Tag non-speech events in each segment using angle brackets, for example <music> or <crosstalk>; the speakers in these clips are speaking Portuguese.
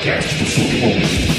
podcast do Submundo.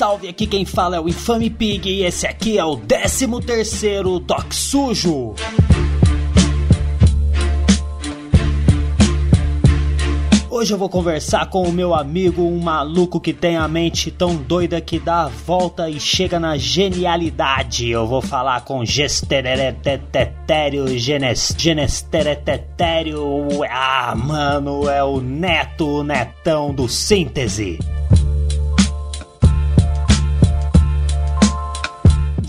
Salve! Aqui quem fala é o Infame Pig e esse aqui é o 13 terceiro Doc Sujo. Hoje eu vou conversar com o meu amigo, um maluco que tem a mente tão doida que dá a volta e chega na genialidade. Eu vou falar com Gesteretetério, Genesteretetério. Ah, mano, é o Neto, o Netão do Síntese.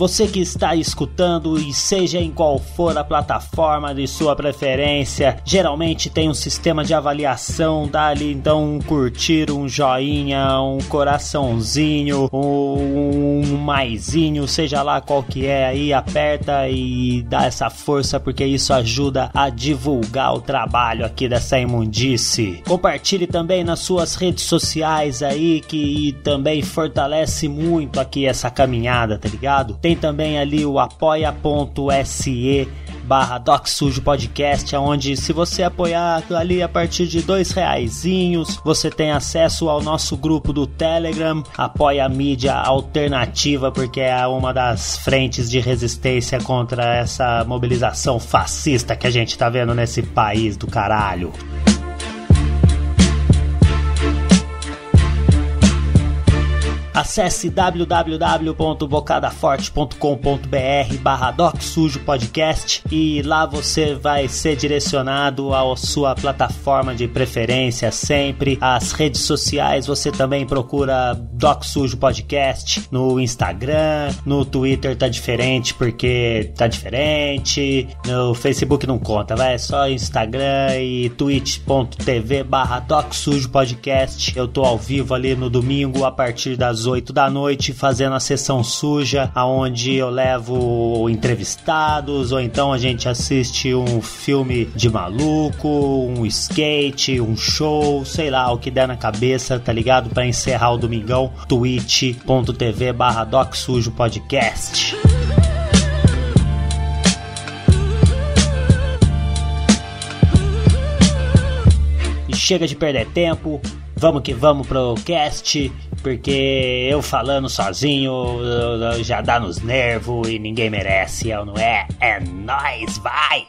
Você que está escutando e seja em qual for a plataforma de sua preferência, geralmente tem um sistema de avaliação, dá ali então um curtir, um joinha, um coraçãozinho, um, um maisinho, seja lá qual que é aí, aperta e dá essa força porque isso ajuda a divulgar o trabalho aqui dessa imundice. Compartilhe também nas suas redes sociais aí que também fortalece muito aqui essa caminhada, tá ligado? Tem tem também ali o apoia.se barra Doc Sujo Podcast, onde se você apoiar ali a partir de dois reaisinhos, você tem acesso ao nosso grupo do Telegram, apoia a mídia alternativa, porque é uma das frentes de resistência contra essa mobilização fascista que a gente tá vendo nesse país do caralho. Acesse www.bocadaforte.com.br barra Sujo Podcast e lá você vai ser direcionado à sua plataforma de preferência sempre. As redes sociais você também procura Doc Sujo Podcast no Instagram, no Twitter tá diferente porque tá diferente, no Facebook não conta, vai, é só Instagram e twitch.tv barra Doc Sujo Podcast. Eu tô ao vivo ali no domingo a partir das às 8 da noite fazendo a sessão suja, aonde eu levo entrevistados ou então a gente assiste um filme de maluco, um skate, um show, sei lá, o que der na cabeça, tá ligado? Para encerrar o domingão, twitch.tv barra Doc Sujo Podcast. E chega de perder tempo, vamos que vamos pro cast porque eu falando sozinho já dá nos nervos e ninguém merece, eu não é? É nóis, vai!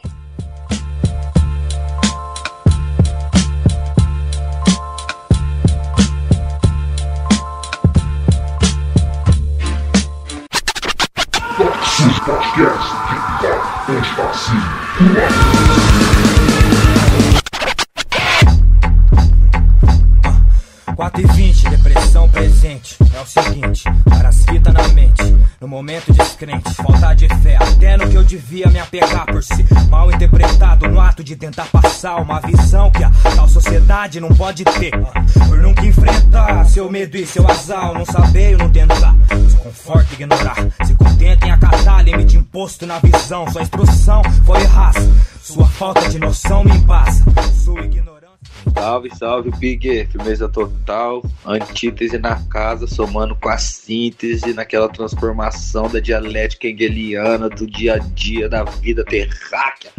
Podcast, onde 4 e 20, depressão presente. É o seguinte, várias fitas na mente. No momento descrente, falta de fé. Até no que eu devia me apegar por si. Mal interpretado no ato de tentar passar uma visão que a tal sociedade não pode ter. Por nunca enfrentar seu medo e seu azar. Não saber ou não tentar. Se ignorar. Se contenta em acatar limite imposto na visão. Sua instrução foi raça. Sua falta de noção me passa. Sua ignorância. Salve, salve, Big. Firmeza total. Antítese na casa, somando com a síntese naquela transformação da dialética hegeliana do dia a dia da vida terráquea.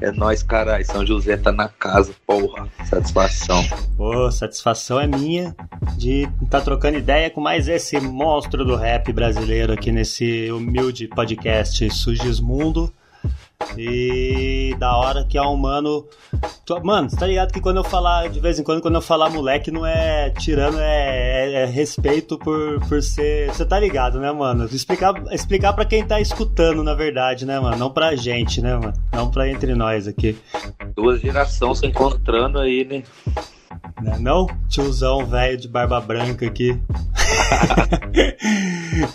É nóis, caralho. São José tá na casa, porra. Satisfação. Pô, satisfação é minha de estar tá trocando ideia com mais esse monstro do rap brasileiro aqui nesse humilde podcast Sugismundo. E da hora que é um mano. Mano, você tá ligado que quando eu falar, de vez em quando, quando eu falar moleque, não é tirando, é, é, é respeito por, por ser. Você tá ligado, né, mano? Explicar, explicar pra quem tá escutando, na verdade, né, mano? Não pra gente, né, mano? Não pra entre nós aqui. Duas gerações se encontrando aí, né? Não, é não? Tiozão velho de barba branca aqui. <laughs>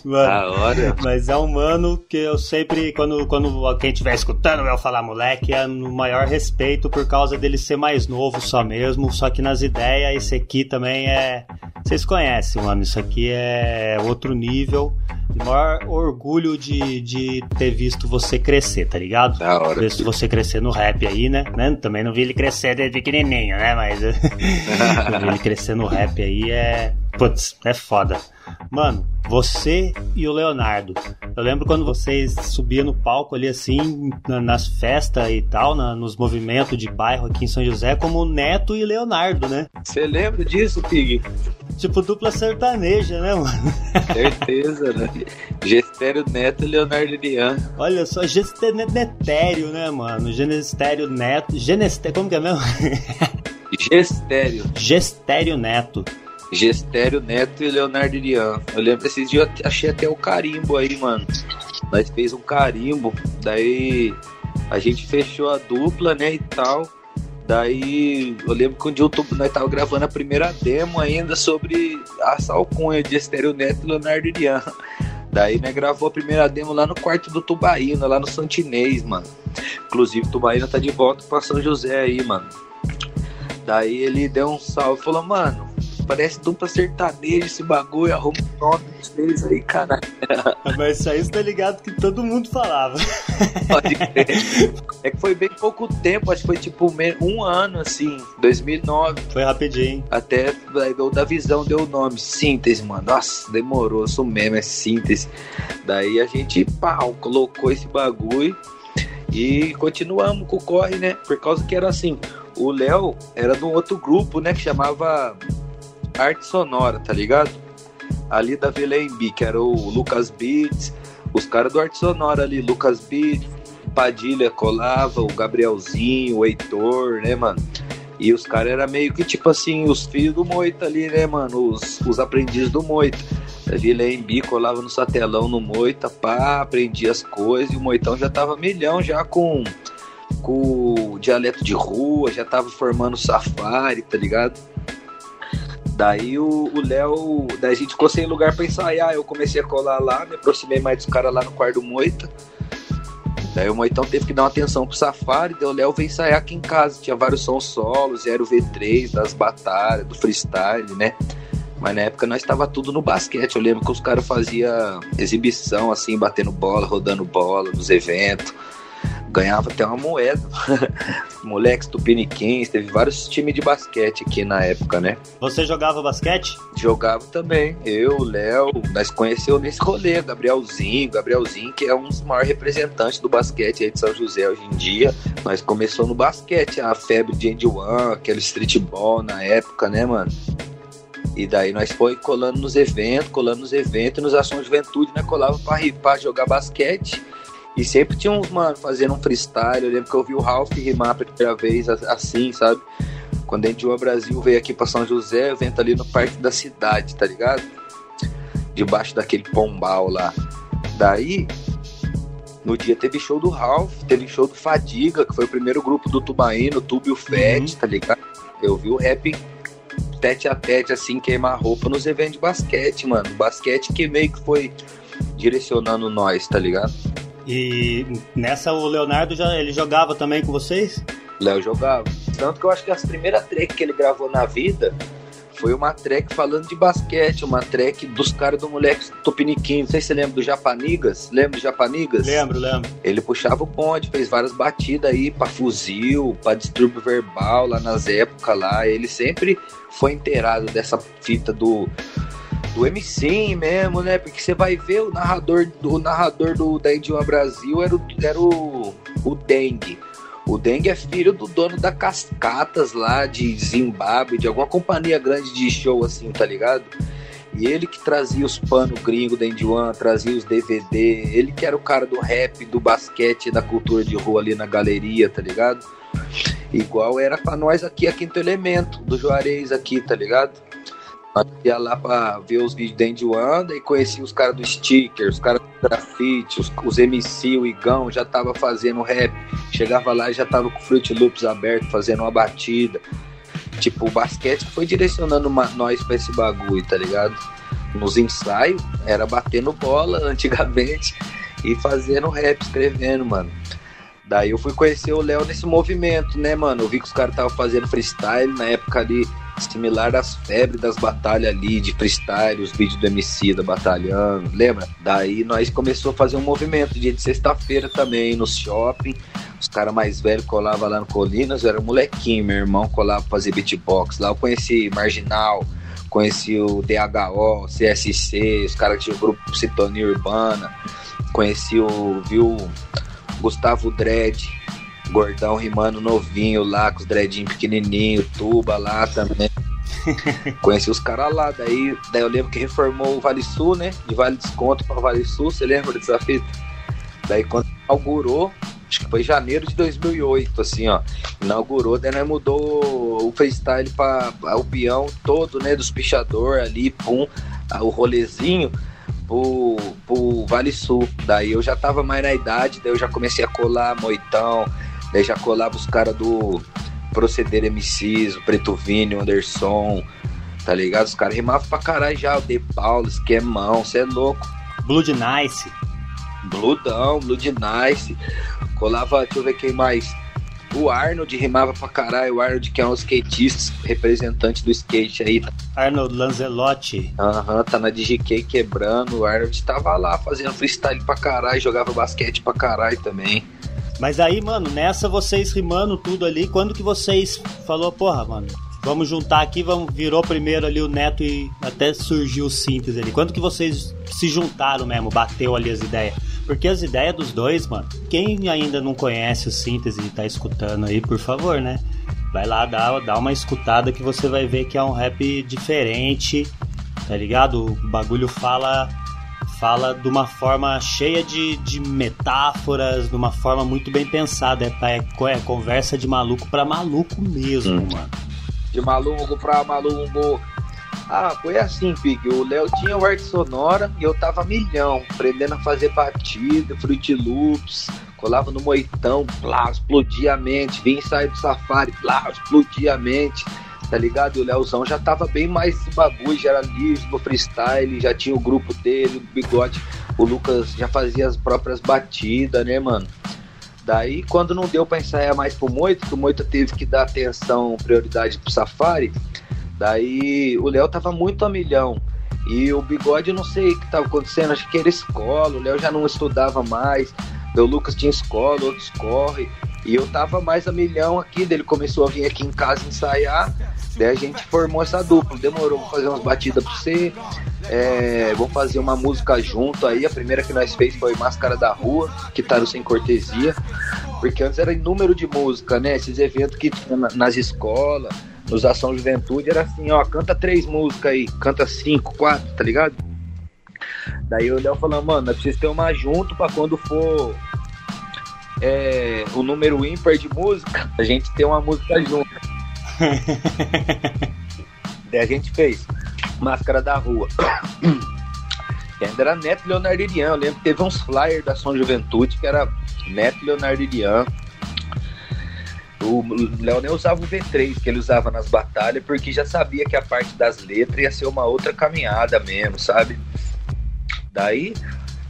mano, da hora. Mas é um mano que eu sempre, quando, quando quem estiver escutando eu falar moleque, é no maior respeito por causa dele ser mais novo só mesmo. Só que nas ideias, esse aqui também é. Vocês conhecem, mano. Isso aqui é outro nível. O maior orgulho de, de ter visto você crescer, tá ligado? Da hora. Visto você crescer no rap aí, né? né? Também não vi ele crescer desde pequenininho, né? Mas <laughs> <laughs> ele crescer no rap aí é. Putz, é foda. Mano, você e o Leonardo. Eu lembro quando vocês subiam no palco ali assim, na, nas festas e tal, na, nos movimentos de bairro aqui em São José, como Neto e Leonardo, né? Você lembra disso, Pig? Tipo dupla sertaneja, né, mano? Certeza, né? Gestério Neto e Leonardo Lian. Olha só, Gestério, né, mano? Genestério Neto. Genestério, como que é mesmo? <laughs> Gestério. Gestério Neto. Gestério Neto e Leonardo Irian. Eu lembro esses dias eu achei até o carimbo aí, mano. Nós fez um carimbo, daí a gente fechou a dupla, né, e tal. Daí eu lembro que um dia eu nós tava gravando a primeira demo ainda sobre a Salcunha de Estéreo Neto e Leonardo Irian. Daí, né, gravou a primeira demo lá no quarto do Tubaína, lá no Santinês, mano. Inclusive, o Tubaína tá de volta pra São José aí, mano. Daí ele deu um salve e falou, mano, parece dupla sertaneja esse bagulho, arruma o nome deles aí, caralho. Mas isso aí você tá ligado que todo mundo falava. Pode crer. É que foi bem pouco tempo, acho que foi tipo um ano, assim, 2009. Foi rapidinho. Até o da visão deu o nome, síntese, mano. Nossa, demorou, isso mesmo, é síntese. Daí a gente, pau, colocou esse bagulho e continuamos com o corre, né? Por causa que era assim, o Léo era de um outro grupo, né? Que chamava arte sonora, tá ligado? Ali da VLMB, que era o Lucas Beats, os caras do arte sonora ali, Lucas Beats, Padilha colava, o Gabrielzinho, o Heitor, né, mano? E os caras eram meio que tipo assim, os filhos do Moita ali, né, mano? Os, os aprendizes do Moita. A VLMB colava no satelão no Moita, pá, aprendia as coisas, e o Moitão já tava milhão já com, com o dialeto de rua, já tava formando safari, tá ligado? Daí o Léo, daí a gente ficou sem lugar pra ensaiar. Eu comecei a colar lá, me aproximei mais dos caras lá no quarto Moita. Daí o Moitão teve que dar uma atenção pro Safari, daí o Léo veio ensaiar aqui em casa. Tinha vários sons solos, era o V3, das batalhas, do freestyle, né? Mas na época nós estava tudo no basquete. Eu lembro que os caras faziam exibição, assim, batendo bola, rodando bola nos eventos ganhava até uma moeda. <laughs> Moleques tupiniquins, teve vários times de basquete aqui na época, né? Você jogava basquete? Jogava também. Eu, Léo, nós conhecemos nesse rolê, Gabrielzinho, Gabrielzinho, que é um dos maiores representantes do basquete aí de São José hoje em dia. Nós começou no basquete, a febre de Andy One, aquele streetball na época, né, mano? E daí nós foi colando nos eventos, colando nos eventos, nos ações de juventude, né? Colava pra, pra jogar basquete. E sempre tinha uns, mano, fazendo um freestyle. Eu lembro que eu vi o Ralph rimar pela primeira vez assim, sabe? Quando a gente o Brasil veio aqui pra São José, evento ali no Parque da Cidade, tá ligado? Debaixo daquele pombal lá. Daí, no dia teve show do Ralph, teve show do Fadiga, que foi o primeiro grupo do Tubaíno, Tubo e o Fett, uhum. tá ligado? Eu vi o rap tete a tete, assim, queimar roupa nos eventos de basquete, mano. Basquete que meio que foi direcionando nós, tá ligado? E nessa o Leonardo já ele jogava também com vocês? Léo jogava. Tanto que eu acho que as primeiras track que ele gravou na vida foi uma track falando de basquete, uma track dos caras do moleque Tupiniquim. Não sei se você lembra do Japanigas. Lembra do Japanigas? Lembro, lembro. Ele puxava o bonde, fez várias batidas aí pra fuzil, pra distúrbio verbal lá nas épocas lá. Ele sempre foi inteirado dessa fita do do MC mesmo, né? Porque você vai ver o narrador, o narrador do da Indiana Brasil era o, era o, o Dengue. O Dengue é filho do dono da Cascatas lá de Zimbábue, de alguma companhia grande de show assim, tá ligado? E ele que trazia os pano gringo da Indiana, trazia os DVD, ele que era o cara do rap, do basquete, da cultura de rua ali na galeria, tá ligado? Igual era pra nós aqui, a Quinto Elemento, do Juarez aqui, tá ligado? Ia lá pra ver os vídeos da Andy Wanda e conhecia os caras do sticker, os caras do grafite, os, os MC, o Igão já tava fazendo rap. Chegava lá e já tava com o Fruit Loops aberto, fazendo uma batida. Tipo, o basquete foi direcionando uma, nós pra esse bagulho, tá ligado? nos ensaios, era batendo bola <laughs> antigamente e fazendo rap, escrevendo, mano. Daí eu fui conhecer o Léo nesse movimento, né, mano? Eu vi que os caras estavam fazendo freestyle na época ali, similar às febres das batalhas ali de freestyle, os vídeos do MC da batalhando, lembra? Daí nós começou a fazer um movimento dia de sexta-feira também no shopping. Os caras mais velhos colavam lá no Colinas, eu era um molequinho, meu irmão colava pra fazer beatbox. Lá eu conheci Marginal, conheci o DHO, CSC, os caras que tinham o grupo Sintonia Urbana, conheci o, viu, Gustavo Dredd, gordão rimando novinho lá, com os dreadinhos pequenininho, tuba lá também. <laughs> Conheci os caras lá, daí, daí eu lembro que reformou o Vale Sul, né? De Vale Desconto para Vale Sul, você lembra dessa fita? Daí quando inaugurou, acho que foi janeiro de 2008, assim, ó. Inaugurou, daí nós mudou o freestyle para o peão todo, né? Dos pichador ali, pum, o rolezinho pro, pro Vale Sul. Daí eu já tava mais na idade, daí eu já comecei a colar Moitão, daí já colava os caras do Proceder MCs, o Preto Vini, o Anderson, tá ligado? Os caras rimavam pra caralho já, o De Paulo, Esquemão, cê é louco. Blood Nice. Bloodão, Blood Nice. Colava, deixa eu ver quem mais. O Arnold rimava pra caralho. O Arnold, que é um skatista, representante do skate aí. Arnold Lanzelotti. Aham, uhum, tá na DGK quebrando. O Arnold tava lá fazendo freestyle pra caralho, jogava basquete pra caralho também. Mas aí, mano, nessa vocês rimando tudo ali, quando que vocês falou, porra, mano, vamos juntar aqui, vamos, virou primeiro ali o Neto e até surgiu o síntese ali. Quando que vocês se juntaram mesmo, bateu ali as ideias? Porque as ideias dos dois, mano, quem ainda não conhece o síntese e tá escutando aí, por favor, né? Vai lá, dá, dá uma escutada que você vai ver que é um rap diferente, tá ligado? O bagulho fala fala de uma forma cheia de, de metáforas, de uma forma muito bem pensada. É, é, é conversa de maluco para maluco mesmo, hum. mano. De maluco pra maluco. Ah, foi assim, Pig. O Léo tinha o arte sonora e eu tava milhão, aprendendo a fazer batida, Fruit Loops, colava no moitão, plá, explodia a mente, vinha sair do safari, plá, explodia a mente, tá ligado? O Léozão já tava bem mais bagulho, já era livre no freestyle, já tinha o grupo dele, o bigode, o Lucas já fazia as próprias batidas, né, mano? Daí, quando não deu pra ensaiar mais pro Moita, que o Moita teve que dar atenção, prioridade pro Safari, Daí o Léo tava muito a milhão. E o bigode, não sei o que tava acontecendo, acho que era escola, o Léo já não estudava mais, o Lucas tinha escola, outros corre. E eu tava mais a milhão aqui, daí ele começou a vir aqui em casa ensaiar. Daí a gente formou essa dupla. Demorou, vou fazer umas batidas pra você. É, vamos fazer uma música junto aí. A primeira que nós fez foi Máscara da Rua, que tá no Sem Cortesia. Porque antes era número de música, né? Esses eventos que tinha nas escolas nos Ação Juventude era assim, ó, canta três músicas aí, canta cinco, quatro, tá ligado? Daí o Léo falou, mano, nós precisamos ter uma junto pra quando for é, o número ímpar de música, a gente ter uma música junto. <laughs> Daí a gente fez Máscara da Rua. E ainda era Neto Leonardo Irian. Eu lembro que teve uns flyers da Ação Juventude que era Neto Leonardo Irian, o Léo nem usava o V3 que ele usava nas batalhas, porque já sabia que a parte das letras ia ser uma outra caminhada mesmo, sabe? Daí,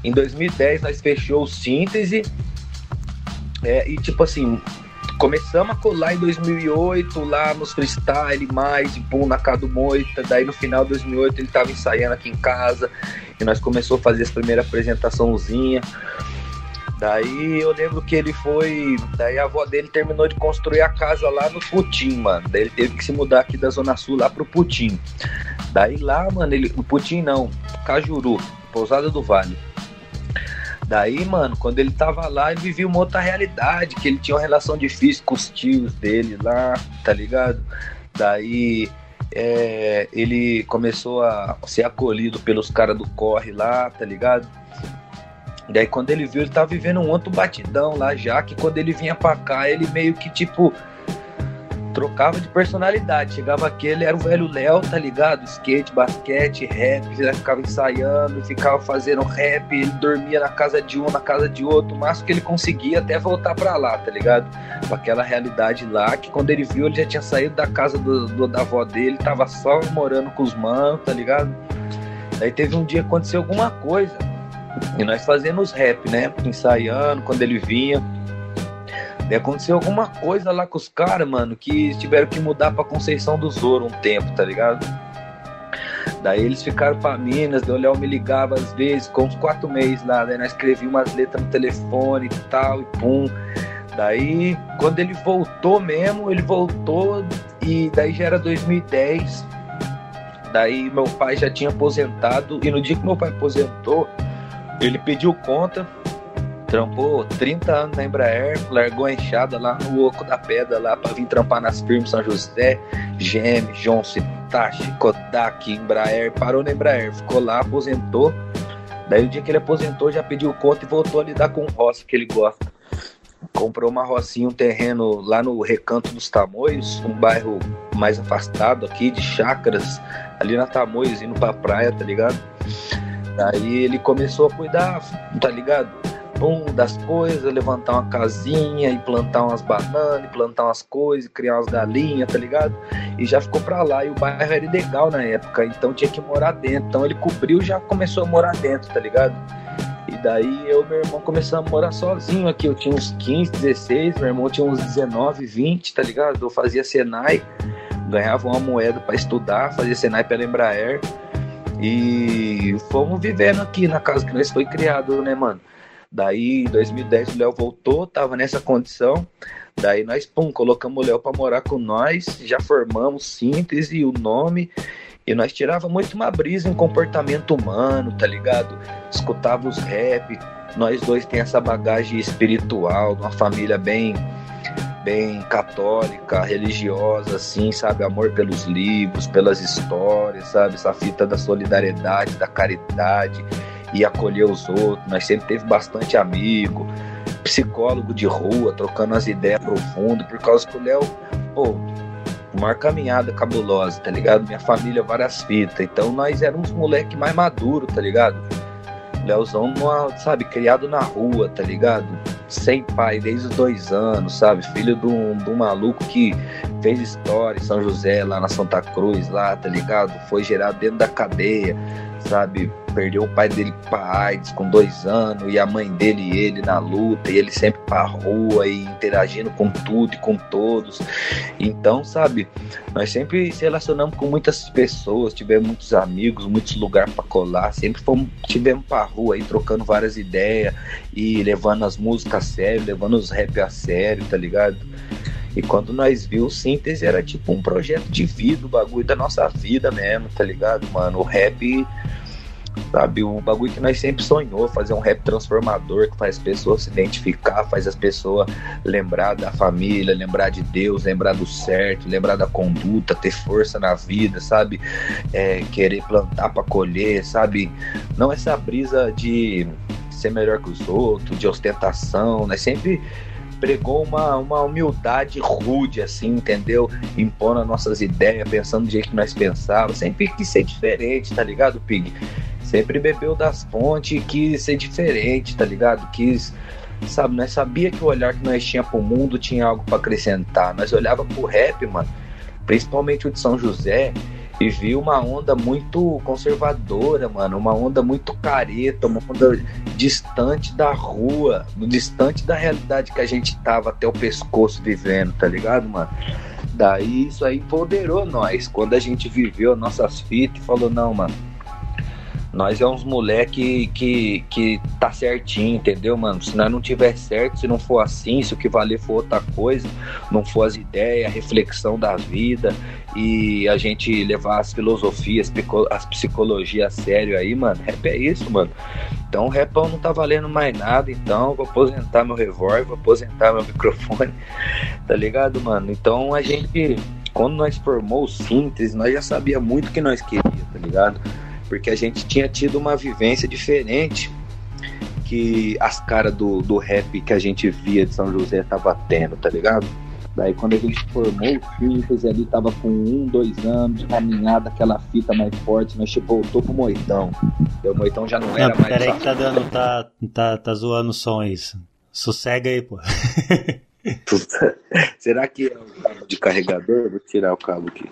em 2010, nós fechou o síntese. É, e tipo assim, começamos a colar em 2008, lá nos freestyle, mais, pum, na casa do Moita. Daí no final de 2008 ele tava ensaiando aqui em casa. E nós começamos a fazer as primeiras apresentaçãozinha. Daí eu lembro que ele foi. Daí a avó dele terminou de construir a casa lá no Putim, mano. Daí ele teve que se mudar aqui da Zona Sul lá pro Putim. Daí lá, mano, ele. O Putim não, Cajuru, Pousada do Vale. Daí, mano, quando ele tava lá, ele vivia uma outra realidade, que ele tinha uma relação difícil com os tios dele lá, tá ligado? Daí é, ele começou a ser acolhido pelos caras do corre lá, tá ligado? Daí quando ele viu, ele tava vivendo um outro batidão lá já, que quando ele vinha pra cá, ele meio que tipo trocava de personalidade. Chegava aqui, ele era o velho Léo, tá ligado? Skate, basquete, rap, ele ficava ensaiando, ficava fazendo rap, ele dormia na casa de um, na casa de outro, o máximo que ele conseguia até voltar pra lá, tá ligado? Com aquela realidade lá, que quando ele viu, ele já tinha saído da casa do, do da avó dele, tava só morando com os manos, tá ligado? Daí teve um dia que aconteceu alguma coisa. E nós fazendo os rap, né? Ensaiando, quando ele vinha. Daí aconteceu alguma coisa lá com os caras, mano, que tiveram que mudar pra Conceição do Zoro um tempo, tá ligado? Daí eles ficaram pra Minas, o Léo me ligava às vezes, com uns quatro meses lá, daí nós escrevi umas letras no telefone e tal, e pum. Daí, quando ele voltou mesmo, ele voltou e daí já era 2010. Daí meu pai já tinha aposentado e no dia que meu pai aposentou, ele pediu conta, trampou 30 anos na Embraer, largou a enxada lá no Oco da Pedra lá para vir trampar nas firmas São José, GM, Johnson, Hitachi, Kodak, Embraer, parou na Embraer, ficou lá, aposentou. Daí o dia que ele aposentou já pediu conta e voltou a lidar com roça que ele gosta comprou uma rocinha, um terreno lá no Recanto dos Tamoios, um bairro mais afastado aqui de chácaras, ali na Tamoios, indo pra praia, tá ligado? Daí ele começou a cuidar, tá ligado? Bom, das coisas, levantar uma casinha e plantar umas bananas, plantar umas coisas, criar umas galinhas, tá ligado? E já ficou pra lá. E o bairro era legal na época, então tinha que morar dentro. Então ele cobriu já começou a morar dentro, tá ligado? E daí eu e meu irmão começamos a morar sozinho aqui. Eu tinha uns 15, 16, meu irmão tinha uns 19, 20, tá ligado? Eu fazia Senai, ganhava uma moeda para estudar, fazia Senai pela Embraer. E fomos vivendo aqui na casa que nós foi criado, né, mano? Daí, em 2010, o Léo voltou, tava nessa condição. Daí nós, pum, colocamos o Léo pra morar com nós, já formamos síntese, o nome, e nós tirava muito uma brisa em comportamento humano, tá ligado? Escutava os rap. Nós dois tem essa bagagem espiritual, uma família bem bem católica, religiosa, assim, sabe? Amor pelos livros, pelas histórias, sabe? Essa fita da solidariedade, da caridade e acolher os outros. Nós sempre teve bastante amigo, psicólogo de rua, trocando as ideias profundas, por causa que o Léo, pô, uma caminhada cabulosa, tá ligado? Minha família, várias fitas. Então nós éramos moleque mais maduro, tá ligado? Leozão, numa, sabe, criado na rua, tá ligado? Sem pai desde os dois anos, sabe? Filho de um, de um maluco que fez história em São José, lá na Santa Cruz, lá, tá ligado? Foi gerado dentro da cadeia, sabe? perdeu o pai dele para AIDS com dois anos, e a mãe dele e ele na luta, e ele sempre pra rua e interagindo com tudo e com todos. Então, sabe, nós sempre se relacionamos com muitas pessoas, tivemos muitos amigos, muitos lugares para colar, sempre fomos, tivemos pra rua aí trocando várias ideias e levando as músicas a sério, levando os rap a sério, tá ligado? E quando nós viu o síntese era tipo um projeto de vida, o bagulho da nossa vida mesmo, tá ligado, mano? O rap Sabe, o bagulho que nós sempre sonhou, fazer um rap transformador que faz as pessoas se identificar, faz as pessoas lembrar da família, lembrar de Deus, lembrar do certo, lembrar da conduta, ter força na vida, sabe? É, querer plantar para colher, sabe? Não essa brisa de ser melhor que os outros, de ostentação, né? Sempre pregou uma, uma humildade rude, assim, entendeu? Impondo as nossas ideias, pensando do jeito que nós pensávamos. Sempre quis ser diferente, tá ligado, Pig? Sempre bebeu das fontes e quis ser diferente, tá ligado? Quis, sabe, nós sabia que o olhar que nós tinha pro mundo tinha algo para acrescentar. Nós olhava pro rap, mano, principalmente o de São José, e vi uma onda muito conservadora, mano, uma onda muito careta, uma onda distante da rua, distante da realidade que a gente tava até o pescoço vivendo, tá ligado, mano? Daí isso aí empoderou nós, quando a gente viveu nossas fitas e falou, não, mano, nós é uns moleque que, que tá certinho, entendeu, mano? Se nós não tiver certo, se não for assim, se o que valer for outra coisa, não for as ideias, a reflexão da vida e a gente levar as filosofias, as psicologias a sério aí, mano, rap é isso, mano. Então o rapão não tá valendo mais nada, então vou aposentar meu revólver, vou aposentar meu microfone, <laughs> tá ligado, mano? Então a gente, quando nós formou o síntese, nós já sabia muito o que nós queríamos, tá ligado? Porque a gente tinha tido uma vivência diferente que as caras do, do rap que a gente via de São José tava tendo, tá ligado? Daí quando a gente formou o Simples ali, tava com um, dois anos caminhada, aquela fita mais forte, nós tipo, voltou pro Moitão. E o Moitão já não era não, mais. Peraí que tá dando, tá, tá, tá zoando o som isso. Sossega aí, pô. <laughs> Será que é o cabo de carregador? Vou tirar o cabo aqui.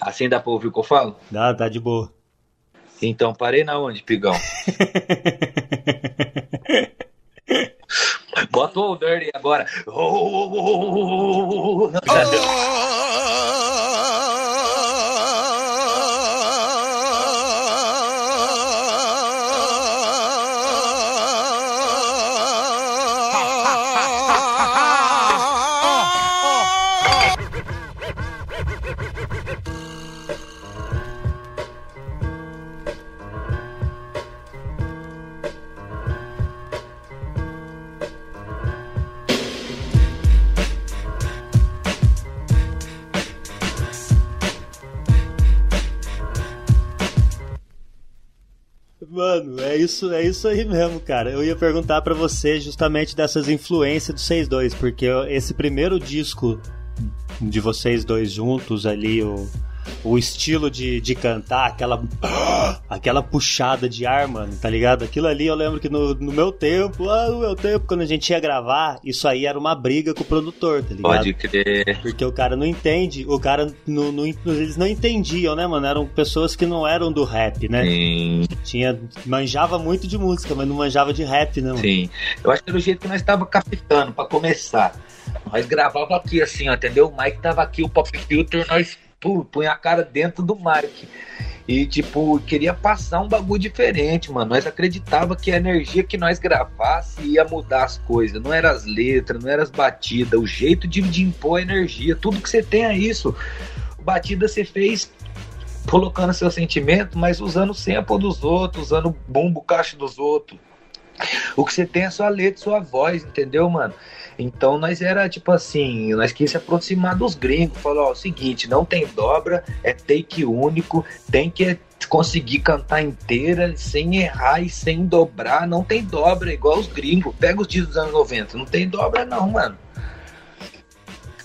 Assim dá pra ouvir o que eu falo? Dá, tá de boa. Então, parei na onde, Pigão? <laughs> Bota o Dirty agora. <laughs> Oh, Mano, é isso, é isso aí mesmo, cara. Eu ia perguntar para você justamente dessas influências do 6-2, porque esse primeiro disco de vocês dois juntos ali, o o estilo de, de cantar, aquela, <gasps> aquela puxada de ar, mano, tá ligado? Aquilo ali eu lembro que no, no meu tempo, ah, no meu tempo, quando a gente ia gravar, isso aí era uma briga com o produtor, tá ligado? Pode crer. Porque o cara não entende, o cara, no, eles não entendiam, né, mano? Eram pessoas que não eram do rap, né? Sim. Tinha, manjava muito de música, mas não manjava de rap, né, mano? Sim. Eu acho que era o jeito que nós tava captando, pra começar. Nós gravava aqui, assim, ó, entendeu? O Mike tava aqui, o Pop Filter, nós põe a cara dentro do Mike. E, tipo, queria passar um bagulho diferente, mano. Nós acreditava que a energia que nós gravasse ia mudar as coisas. Não era as letras, não era as batidas, o jeito de, de impor a energia. Tudo que você tem é isso. Batida você fez colocando seu sentimento, mas usando o sample dos outros, usando bumbo caixa dos outros. <laughs> O que você tem é sua letra, sua voz, entendeu, mano? Então nós era tipo assim, nós quis se aproximar dos gringos, falou, ó, o seguinte, não tem dobra, é take único, tem que conseguir cantar inteira sem errar e sem dobrar, não tem dobra, igual os gringos. Pega os dias dos anos 90, não tem dobra não, mano.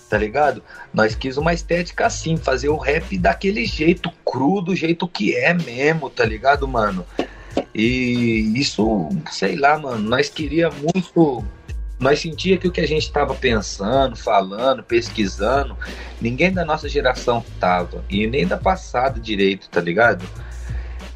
Tá ligado? Nós quis uma estética assim, fazer o rap daquele jeito, cru, do jeito que é mesmo, tá ligado, mano? E isso, sei lá, mano, nós queria muito nós sentia que o que a gente estava pensando, falando, pesquisando, ninguém da nossa geração tava e nem da passada direito, tá ligado?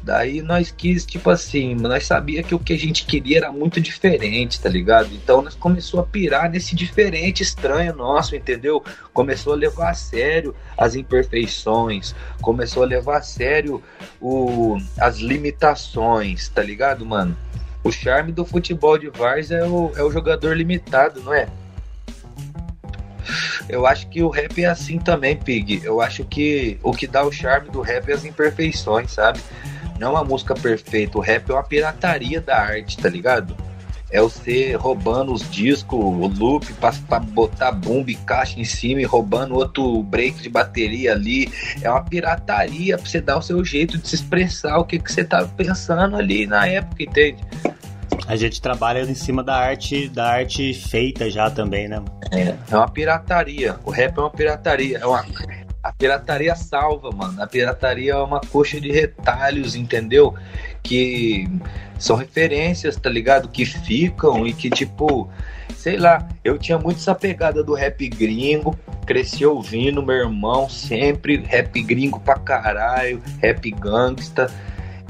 Daí nós quis, tipo assim, nós sabia que o que a gente queria era muito diferente, tá ligado? Então nós começou a pirar nesse diferente estranho nosso, entendeu? Começou a levar a sério as imperfeições, começou a levar a sério o, as limitações, tá ligado, mano? O charme do futebol de Vars é o, é o jogador limitado, não é? Eu acho que o rap é assim também, Pig. Eu acho que o que dá o charme do rap é as imperfeições, sabe? Não é uma música perfeita. O rap é uma pirataria da arte, tá ligado? É você roubando os discos, o loop, pra, pra botar bomba e caixa em cima e roubando outro break de bateria ali. É uma pirataria pra você dar o seu jeito de se expressar o que, que você tá pensando ali na época, entende? A gente trabalha em cima da arte, da arte feita já também, né? É, é uma pirataria. O rap é uma pirataria. É uma, a pirataria salva, mano. A pirataria é uma coxa de retalhos, entendeu? Que são referências, tá ligado? Que ficam e que, tipo, sei lá, eu tinha muito essa pegada do rap gringo, cresci ouvindo meu irmão sempre, rap gringo pra caralho, rap gangsta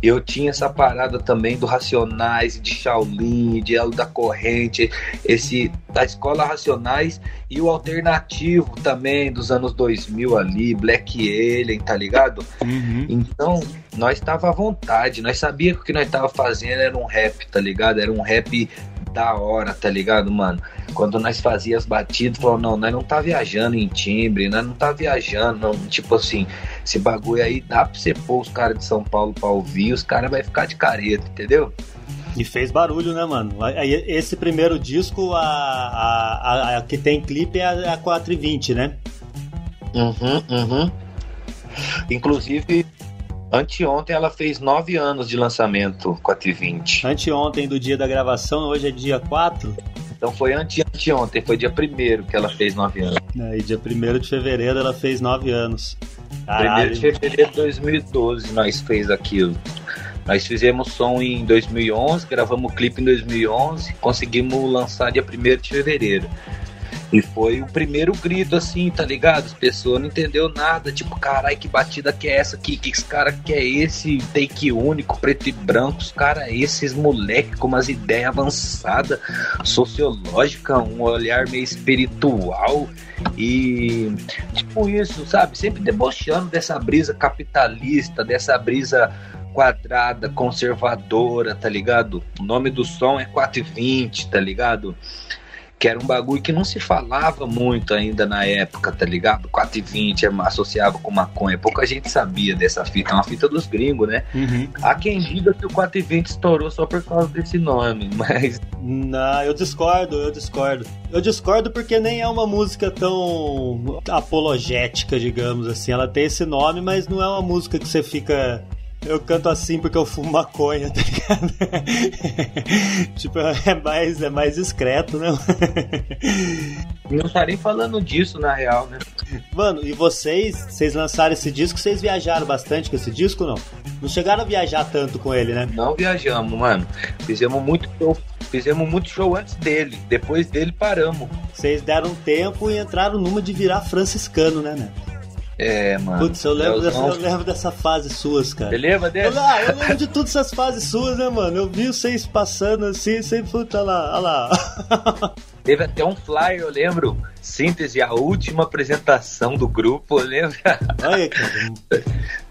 eu tinha essa parada também do Racionais, de Shaolin, de Elo da Corrente, esse da escola Racionais e o alternativo também dos anos 2000 ali, Black Alien, tá ligado? Uhum. Então, nós tava à vontade, nós sabia que o que nós tava fazendo era um rap, tá ligado? Era um rap da hora, tá ligado, mano? Quando nós fazia as batidas, falou, não, nós não tá viajando em timbre, nós não tá viajando, não, tipo assim, esse bagulho aí dá pra você pôr os caras de São Paulo pra ouvir, os caras vai ficar de careta, entendeu? E fez barulho, né, mano? Esse primeiro disco, a, a, a, a que tem clipe é a, é a 420, né? Uhum, uhum. Inclusive, Anteontem ela fez nove anos de lançamento 420. Anteontem do dia da gravação, hoje é dia 4? Então foi ante anteontem, foi dia 1 que ela fez nove anos. É, e dia 1 de fevereiro ela fez nove anos. 1 de fevereiro de 2012 nós fez aquilo. Nós fizemos som em 2011, gravamos o clipe em 2011, conseguimos lançar dia 1 de fevereiro. E foi o primeiro grito, assim, tá ligado? As pessoas não entendeu nada. Tipo, carai, que batida que é essa aqui? Que esse cara que é esse? Take único, preto e branco. Os caras, esses moleque com umas ideias avançadas, sociológica, um olhar meio espiritual. E, tipo, isso, sabe? Sempre debochando dessa brisa capitalista, dessa brisa quadrada, conservadora, tá ligado? O nome do som é 420, tá ligado? Que era um bagulho que não se falava muito ainda na época, tá ligado? 420 associava com maconha, pouca gente sabia dessa fita, é uma fita dos gringos, né? Uhum. Há quem diga que o 420 estourou só por causa desse nome, <laughs> mas. Não, eu discordo, eu discordo. Eu discordo porque nem é uma música tão apologética, digamos assim. Ela tem esse nome, mas não é uma música que você fica eu canto assim porque eu fumo maconha, tá ligado? <laughs> tipo, é mais, é mais discreto, né? Não estarei falando disso, na real, né? Mano, e vocês, vocês lançaram esse disco, vocês viajaram bastante com esse disco, não? Não chegaram a viajar tanto com ele, né? Não viajamos, mano. Fizemos muito show, fizemos muito show antes dele. Depois dele paramos. Vocês deram tempo e entraram numa de virar franciscano, né, né? É, mano. Putz, eu lembro, dessa, eu lembro dessa fase suas, cara. Você lembra dessa? Eu, ah, eu lembro de todas essas fases suas, né, mano? Eu vi vocês passando assim, sempre, puta, lá, olha lá. <laughs> Teve até um flyer, eu lembro. Síntese, a última apresentação do grupo, eu lembro. Olha, <laughs> cara.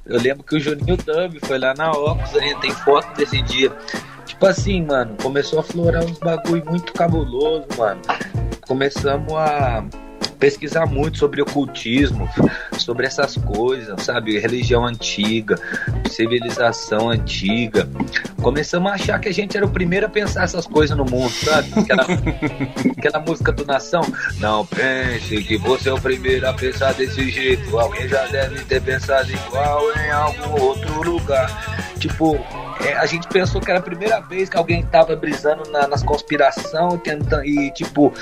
Eu lembro que o Juninho Dub foi lá na Ocus, a gente tem foto desse dia. Tipo assim, mano, começou a florar uns bagulho muito cabuloso, mano. Começamos a pesquisar muito sobre ocultismo, sobre essas coisas, sabe? Religião antiga, civilização antiga. Começamos a achar que a gente era o primeiro a pensar essas coisas no mundo, sabe? Aquela, <laughs> aquela música do Nação. Não pense que você é o primeiro a pensar desse jeito. Alguém já deve ter pensado igual em algum outro lugar. Tipo, é, a gente pensou que era a primeira vez que alguém tava brisando na, nas conspirações tentando, e, tipo,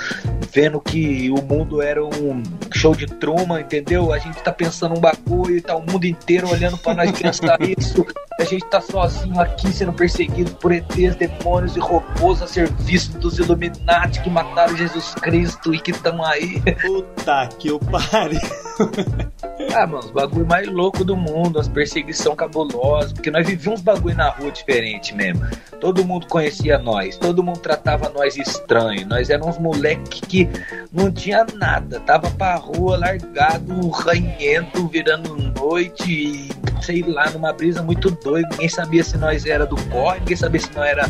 vendo que o mundo era um show de truma, entendeu? A gente tá pensando um bagulho e tá o mundo inteiro olhando para nós pensar <laughs> isso. A gente tá sozinho aqui sendo perseguido por ETs, demônios e robôs a serviço dos Illuminati que mataram Jesus Cristo e que estão aí. Puta que pariu. ah, mano, os bagulho mais louco do mundo, as perseguição cabulosa, porque nós vivíamos bagulho na rua diferente mesmo. Todo mundo conhecia nós, todo mundo tratava nós estranho. Nós éramos moleque que não tinha nada, tava pra rua largado, ranhento, virando noite e sei lá, numa brisa muito doida. Ninguém sabia se nós era do corre, ninguém sabia se nós era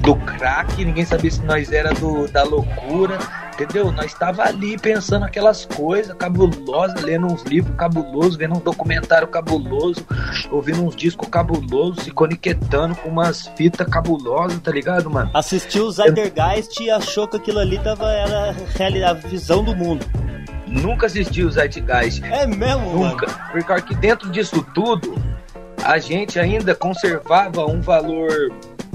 do crack, ninguém sabia se nós era do, da loucura entendeu? Nós estava ali pensando aquelas coisas cabulosas, lendo uns livros cabulosos, vendo um documentário cabuloso, ouvindo uns discos cabulosos, se conectando com umas fitas cabulosas, tá ligado, mano? Assistiu o Zeitgeist e achou que aquilo ali tava, era a visão do mundo. Nunca assisti o Zeitgeist. É mesmo, Nunca. Mano? Porque dentro disso tudo, a gente ainda conservava um valor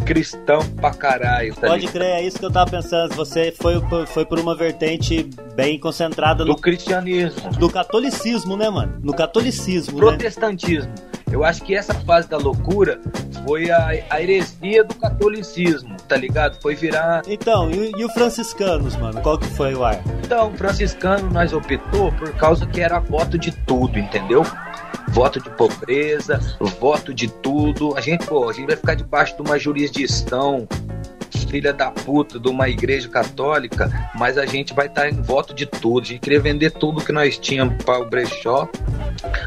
cristão pra caralho. Tá Pode crer, é isso que eu tava pensando. Você foi, foi por uma vertente bem concentrada no. Do cristianismo. Do catolicismo, né, mano? No catolicismo. Né? Protestantismo. Né? Eu acho que essa fase da loucura foi a, a heresia do catolicismo, tá ligado? Foi virar. Então, e, e o franciscanos, mano? Qual que foi o ar? Então, o franciscano nós optou por causa que era voto de tudo, entendeu? Voto de pobreza, voto de tudo. A gente, pô, a gente vai ficar debaixo de uma jurisdição filha da puta de uma igreja católica, mas a gente vai estar em voto de tudo. A gente queria vender tudo que nós tínhamos para o brechó,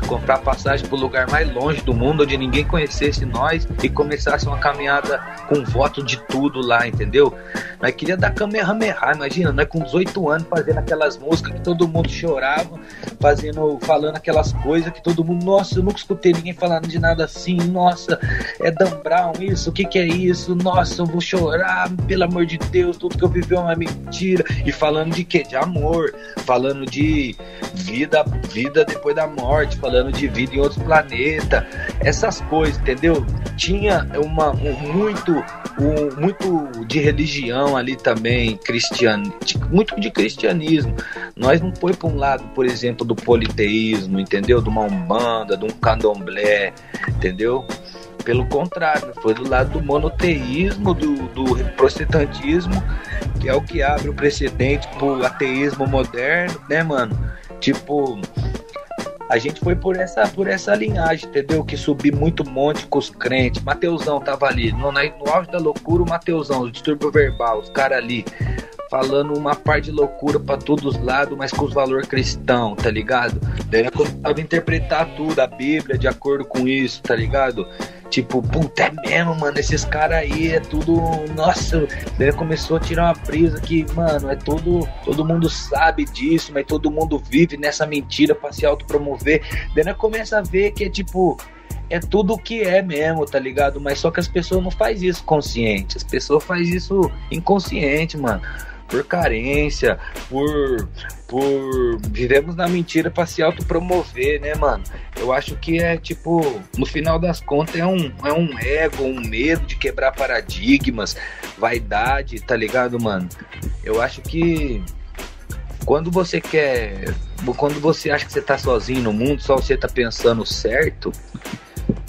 comprar passagem para o lugar mais longe do mundo, onde ninguém conhecesse nós e começasse uma caminhada com voto de tudo lá, entendeu? Nós queria dar Kamehameha, imagina, nós com 18 anos fazendo aquelas músicas que todo mundo chorava, fazendo, falando aquelas coisas que todo mundo, nossa, eu nunca escutei ninguém falando de nada assim, nossa, é Dan Brown isso, o que que é isso, nossa, eu vou chorar, pelo amor de Deus, tudo que eu vivi é uma mentira. E falando de quê? De amor, falando de vida, vida depois da morte, falando de vida em outros planetas, essas coisas, entendeu? Tinha uma um, muito um, muito de religião ali também, cristiano, muito de cristianismo. Nós não foi para um lado, por exemplo, do politeísmo, entendeu? De uma umbanda, de um candomblé, entendeu? Pelo contrário, foi do lado do monoteísmo, do, do protestantismo que é o que abre o precedente pro ateísmo moderno, né, mano? Tipo, a gente foi por essa, por essa linhagem, entendeu? Que subi muito monte com os crentes. Mateusão tava ali, no, no auge da loucura, o Mateusão, o distúrbio verbal, os caras ali falando uma parte de loucura para todos os lados, mas com os valores cristão, tá ligado? Daí eu começava a interpretar tudo, a Bíblia, de acordo com isso, tá ligado? Tipo, puta, é mesmo, mano, esses caras aí é tudo. Nossa, daí começou a tirar uma brisa que, mano, é tudo. Todo mundo sabe disso, mas todo mundo vive nessa mentira pra se autopromover. Daí começa a ver que é tipo é tudo o que é mesmo, tá ligado? Mas só que as pessoas não faz isso consciente, as pessoas faz isso inconsciente, mano por carência, por por vivemos na mentira para se autopromover, né, mano? Eu acho que é tipo, no final das contas é um é um ego, um medo de quebrar paradigmas, vaidade, tá ligado, mano? Eu acho que quando você quer, quando você acha que você tá sozinho no mundo, só você tá pensando certo,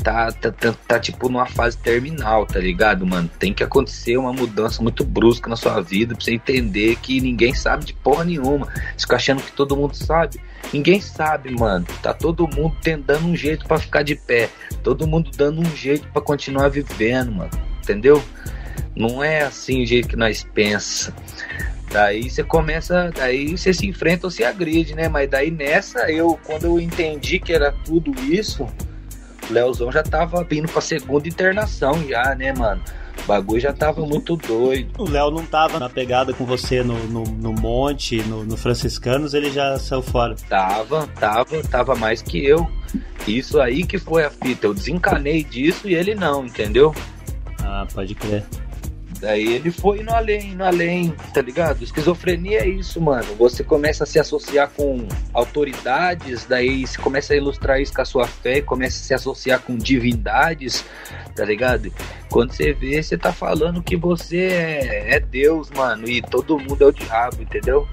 tá, tá, tá, tá, tipo numa fase terminal, tá ligado, mano? Tem que acontecer uma mudança muito brusca na sua vida pra você entender que ninguém sabe de porra nenhuma. Você fica achando que todo mundo sabe. Ninguém sabe, mano. Tá todo mundo tentando um jeito para ficar de pé. Todo mundo dando um jeito para continuar vivendo, mano. Entendeu? Não é assim o jeito que nós pensa. Daí você começa, daí você se enfrenta ou se agride, né? Mas daí nessa, eu, quando eu entendi que era tudo isso, Leozão já tava vindo pra segunda internação já, né, mano? O bagulho já tava muito doido. O Léo não tava na pegada com você no, no, no monte, no, no, Franciscanos, ele já saiu fora. Tava, tava, tava mais que eu. Isso aí que foi a fita. Eu desencanei disso e ele não, entendeu? Ah, pode crer. Daí ele foi indo além, indo além, tá ligado? Esquizofrenia é isso, mano. Você começa a se associar com autoridades, daí você começa a ilustrar isso com a sua fé, começa a se associar com divindades, tá ligado? Quando você vê, você tá falando que você é, é Deus, mano, e todo mundo é o diabo, entendeu?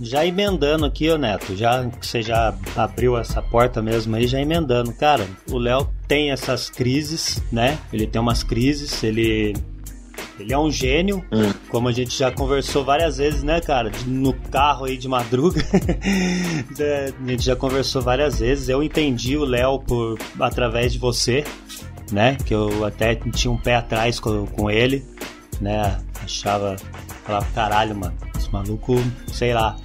Já emendando aqui, ô Neto, já que você já abriu essa porta mesmo aí, já emendando. Cara, o Léo tem essas crises, né? Ele tem umas crises, ele ele é um gênio, hum. como a gente já conversou várias vezes, né, cara? No carro aí de madruga. <laughs> É, a gente já conversou várias vezes. Eu entendi o Léo por através de você, né? Que eu até tinha um pé atrás com, com ele, né? Achava, falava, caralho, mano, esse maluco, sei lá.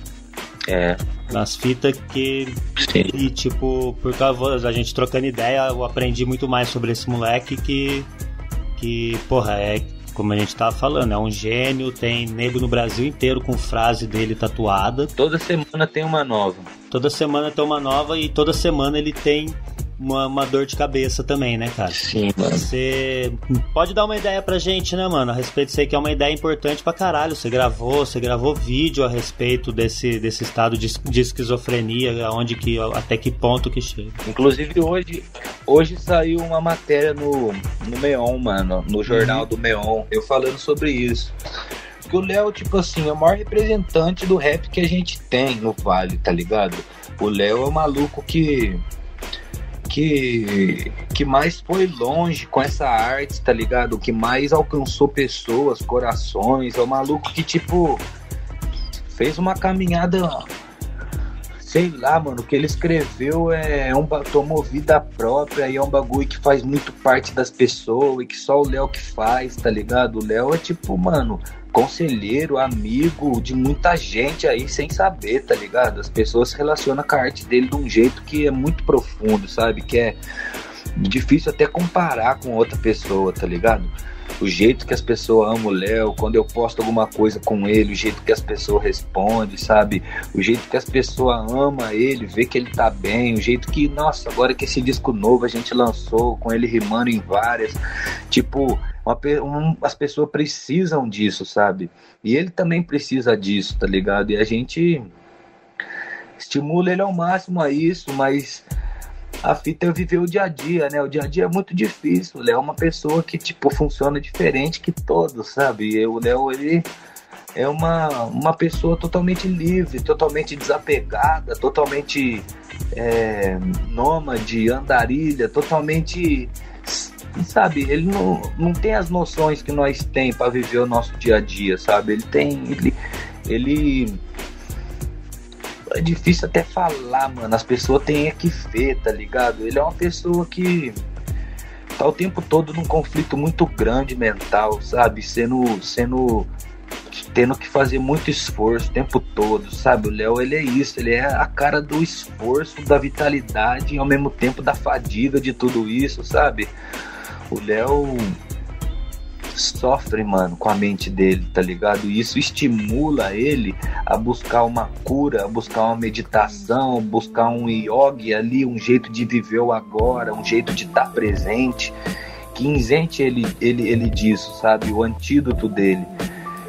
É. Nas fitas que. Sim. E tipo, por causa da gente trocando ideia, eu aprendi muito mais sobre esse moleque que. Que, porra, é como a gente tava falando, é um gênio, tem nego no Brasil inteiro com frase dele tatuada. Toda semana tem uma nova. Toda semana tem uma nova e toda semana ele tem uma, uma, dor de cabeça também, né, cara? Sim, mano. Você pode dar uma ideia pra gente, né, mano? A respeito disso aí, que é uma ideia importante pra caralho. Você gravou, você gravou vídeo a respeito desse, desse estado de, de esquizofrenia, aonde que, até que ponto que chega. Inclusive hoje, hoje saiu uma matéria no, no Meon, mano, no jornal uhum. do Meon, eu falando sobre isso. Que o Léo, tipo assim, é o maior representante do rap que a gente tem no Vale, tá ligado? O Léo é o maluco que que, que mais foi longe com essa arte, tá ligado? Que mais alcançou pessoas, corações. É o maluco que, tipo, fez uma caminhada. Sei lá, mano, o que ele escreveu é, é um tomou vida própria e é um bagulho que faz muito parte das pessoas e que só o Léo que faz, tá ligado? O Léo é tipo, mano, conselheiro, amigo de muita gente aí sem saber, tá ligado? As pessoas se relacionam com a arte dele de um jeito que é muito profundo, sabe? Que é difícil até comparar com outra pessoa, tá ligado? O jeito que as pessoas amam o Léo, quando eu posto alguma coisa com ele, o jeito que as pessoas respondem, sabe? O jeito que as pessoas amam ele, vê que ele tá bem, o jeito que, nossa, agora que esse disco novo a gente lançou, com ele rimando em várias, tipo, uma, um, as pessoas precisam disso, sabe? E ele também precisa disso, tá ligado? E a gente estimula ele ao máximo a isso, mas a fita é viver o dia a dia, né? O dia a dia é muito difícil. O Léo é uma pessoa que, tipo, funciona diferente que todos, sabe? E o Léo, ele é uma, uma pessoa totalmente livre, totalmente desapegada, totalmente é, nômade, andarilha, totalmente E sabe, ele não, não tem as noções que nós tem para viver o nosso dia a dia, sabe? Ele tem. Ele, ele. É difícil até falar, mano. As pessoas têm é que ver, tá ligado? Ele é uma pessoa que tá o tempo todo num conflito muito grande mental, sabe? Sendo. sendo tendo que fazer muito esforço o tempo todo, sabe? O Léo, ele é isso, ele é a cara do esforço, da vitalidade e ao mesmo tempo da fadiga de tudo isso, sabe? O Léo sofre, mano, com a mente dele, tá ligado? E isso estimula ele a buscar uma cura, a buscar uma meditação, buscar um yoga ali, um jeito de viver o agora, um jeito de estar presente. Que isente ele, ele, ele disso, sabe? O antídoto dele.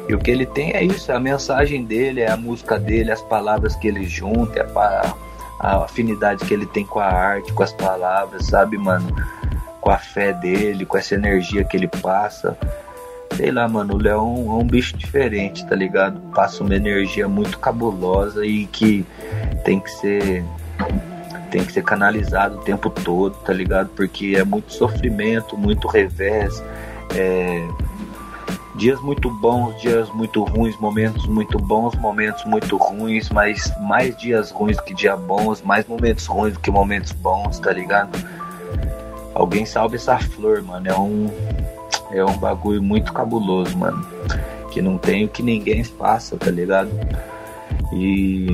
E o que ele tem é isso, é a mensagem dele, é a música dele, as palavras que ele junta, é a, a afinidade que ele tem com a arte, com as palavras, sabe, mano? Com a fé dele, com essa energia que ele passa. Sei lá, mano, o Leão é um bicho diferente, tá ligado? Passa uma energia muito cabulosa e que tem que ser tem que ser canalizado o tempo todo, tá ligado? Porque é muito sofrimento, muito revés, é, dias muito bons, dias muito ruins, momentos muito bons, momentos muito ruins, mas mais dias ruins que dias bons, mais momentos ruins do que momentos bons, tá ligado? Alguém salve essa flor, mano. É um, é um bagulho muito cabuloso, mano. Que não tem o que ninguém faça, tá ligado? E.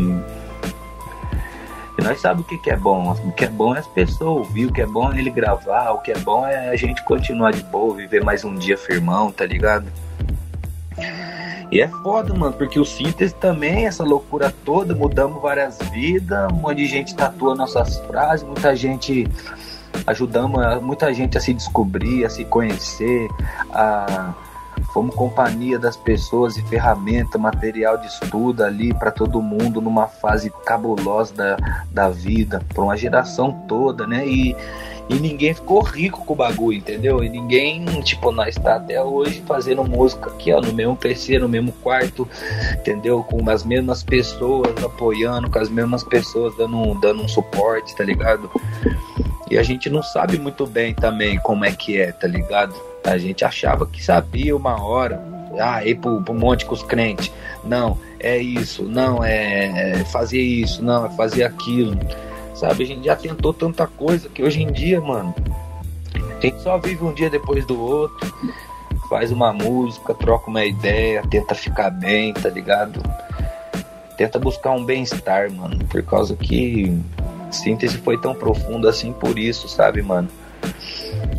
E nós sabemos o que, que é bom. O que é bom é as pessoas ouvir, o que é bom é ele gravar, o que é bom é a gente continuar de boa, viver mais um dia firmão, tá ligado? E é foda, mano, porque o síntese também, essa loucura toda, mudamos várias vidas, um monte de gente tatua nossas frases, muita gente ajudamos muita gente a se descobrir, a se conhecer, a fomos companhia das pessoas e ferramenta, material de estudo ali para todo mundo numa fase cabulosa da, da vida, para uma geração toda, né? E, e ninguém ficou rico com o bagulho, entendeu? E ninguém, tipo, nós está até hoje fazendo música aqui, ó, no mesmo PC, no mesmo quarto, entendeu? Com as mesmas pessoas apoiando, com as mesmas pessoas dando, dando um suporte, tá ligado? E a gente não sabe muito bem também como é que é, tá ligado? A gente achava que sabia uma hora. Ah, ir pro, pro monte com os crentes. Não, é isso. Não, é, é fazer isso. Não, é fazer aquilo. Sabe? A gente já tentou tanta coisa que hoje em dia, mano, a gente só vive um dia depois do outro. Faz uma música, troca uma ideia, tenta ficar bem, tá ligado? Tenta buscar um bem-estar, mano. Por causa que síntese foi tão profunda assim por isso, sabe, mano?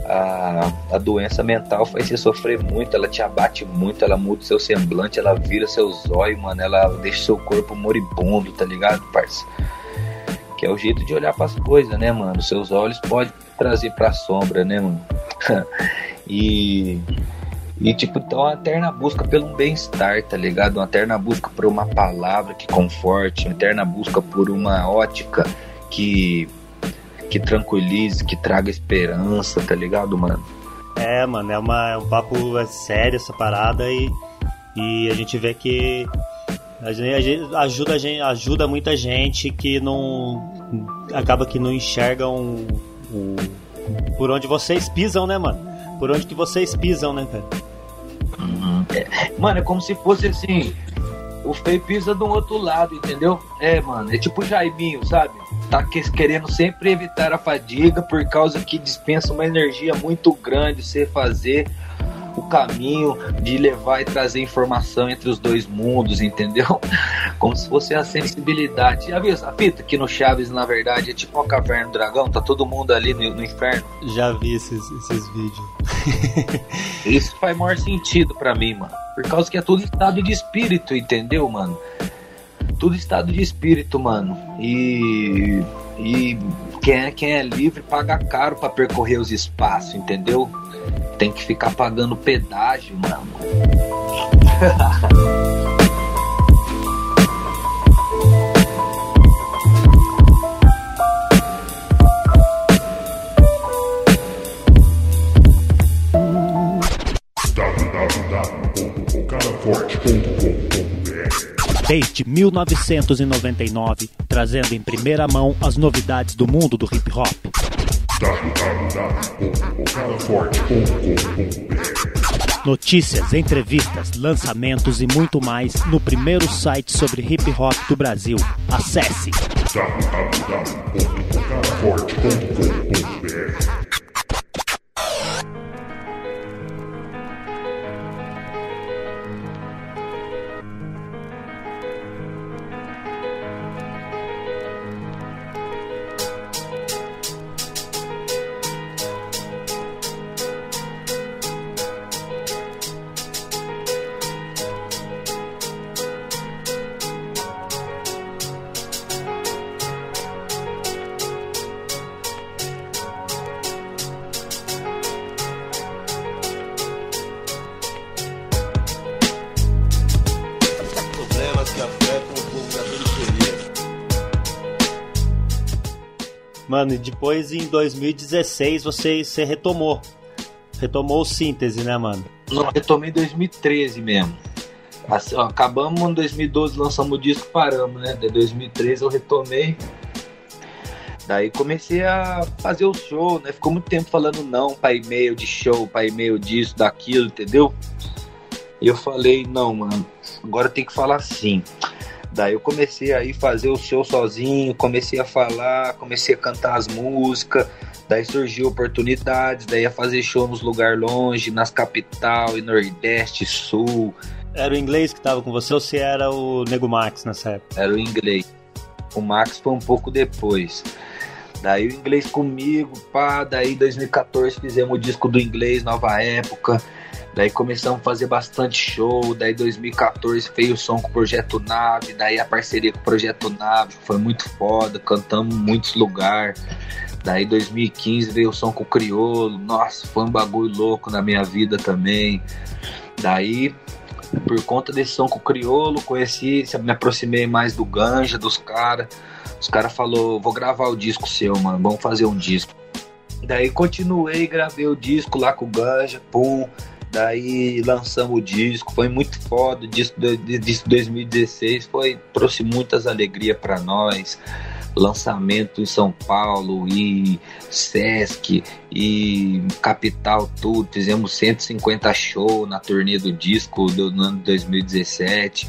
A, a doença mental faz você sofrer muito, ela te abate muito, ela muda seu semblante, ela vira seus olhos, mano, ela deixa seu corpo moribundo, tá ligado, parça? Que é o jeito de olhar para as coisas, né, mano? Seus olhos podem trazer pra sombra, né, mano? <laughs> e e, tipo, então uma eterna busca pelo bem-estar, tá ligado? Uma eterna busca por uma palavra que conforte, uma eterna busca por uma ótica que que tranquilize, que traga esperança, tá ligado, mano? É, mano, é, uma, é um papo é sério essa parada e, e a gente vê que a gente, ajuda, a gente, ajuda muita gente que não. acaba que não enxergam o, por onde vocês pisam, né, mano? Por onde que vocês pisam, né, cara? Uhum. É, mano, é como se fosse assim. O feio pisa do outro lado, entendeu? É, mano, é tipo o Jaiminho, sabe? tá querendo sempre evitar a fadiga por causa que dispensa uma energia muito grande você fazer o caminho de levar e trazer informação entre os dois mundos, entendeu? <laughs> Como se fosse a sensibilidade. Já viu essa fita que no Chaves, na verdade, é tipo uma caverna do dragão, tá todo mundo ali no, no inferno? Já vi esses, esses vídeos. <laughs> Isso faz maior sentido para mim, mano. Por causa que é tudo estado de espírito, entendeu, mano? tudo estado de espírito, mano. E, e quem, é, quem é livre paga caro para percorrer os espaços, entendeu? Tem que ficar pagando pedágio, mano. desde 1999, trazendo em primeira mão as novidades do mundo do hip hop. Notícias, entrevistas, lançamentos e muito mais no primeiro site sobre hip hop do Brasil. Acesse www.ocaraforte.com.br Mano, e depois em 2016 você, você retomou. Retomou o síntese, né, mano? Não, retomei em 2013 mesmo. Assim, ó, acabamos em 2012, lançamos o disco, paramos, né? De 2013 eu retomei. Daí comecei a fazer o show, né? Ficou muito tempo falando não para e-mail de show, para e-mail disso, daquilo, entendeu? E eu falei, não, mano, agora tem que falar sim. Daí eu comecei a ir fazer o show sozinho, comecei a falar, comecei a cantar as músicas, daí surgiu oportunidades, daí a fazer show nos lugares longe, nas capital e Nordeste, Sul. Era o inglês que tava com você ou se era o Nego Max nessa época? Era o inglês. O Max foi um pouco depois. Daí o inglês comigo, pá, daí em 2014 fizemos o disco do inglês, nova época. Daí começamos a fazer bastante show. Daí 2014 fez o som com o Projeto Nave. Daí a parceria com o Projeto Nave foi muito foda. Cantamos em muitos lugares. Daí 2015 veio o som com o Criolo. Nossa, foi um bagulho louco na minha vida também. Daí, por conta desse som com o Criolo, conheci, me aproximei mais do Ganja, dos caras. Os caras falaram, vou gravar o disco seu, mano. Vamos fazer um disco. Daí continuei, gravei o disco lá com o Ganja, pum. Daí lançamos o disco, foi muito foda. O disco de, de 2016 foi, trouxe muitas alegrias para nós. Lançamento em São Paulo e Sesc e Capital, tudo. Fizemos 150 shows na turnê do disco do ano 2017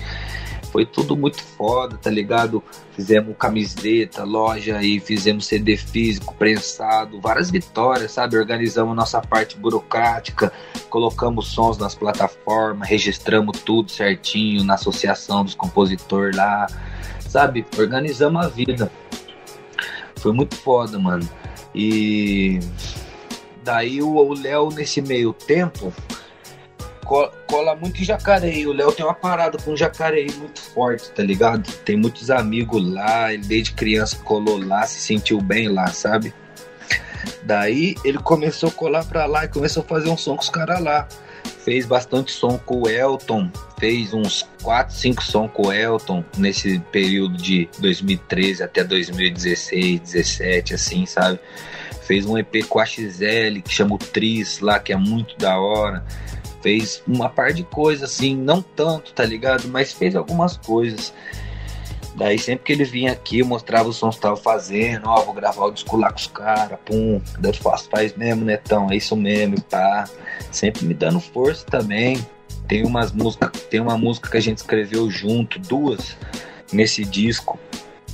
foi tudo muito foda, tá ligado? Fizemos camiseta, loja e fizemos CD físico, prensado, várias vitórias, sabe? Organizamos nossa parte burocrática, colocamos sons nas plataformas, registramos tudo certinho na associação dos compositores lá, sabe? Organizamos a vida. Foi muito foda, mano. E daí o Léo, nesse meio tempo, cola, cola muito Jacareí. O Léo tem uma parada com Jacareí muito forte, tá ligado? Tem muitos amigos lá, ele desde criança colou lá, se sentiu bem lá, sabe? Daí ele começou a colar pra lá e começou a fazer um som com os caras lá. Fez bastante som com o Elton, fez uns 4, 5 sons com o Elton nesse período de 2013 até 2016, 17, assim, sabe? Fez um EP com a XL que chama o Tris lá, que é muito da hora fez uma par de coisas, assim, não tanto, tá ligado? Mas fez algumas coisas. Daí sempre que ele vinha aqui, eu mostrava os sons que tava fazendo, ó, vou gravar o disco lá com os caras, pum, daí eu faz mesmo, Netão, é isso mesmo, tá? Sempre me dando força também. Tem umas músicas, tem uma música que a gente escreveu junto, duas, nesse disco,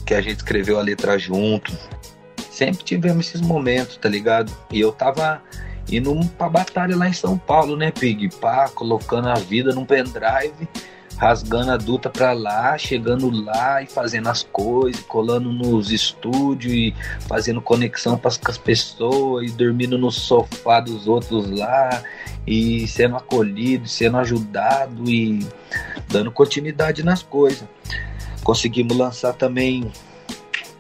que a gente escreveu a letra junto. Sempre tivemos esses momentos, tá ligado? E eu tava indo pra batalha lá em São Paulo, né, Pig? Pá, colocando a vida num pendrive, rasgando a duta pra lá, chegando lá e fazendo as coisas, colando nos estúdios e fazendo conexão com as pessoas e dormindo no sofá dos outros lá e sendo acolhido, sendo ajudado e dando continuidade nas coisas. Conseguimos lançar também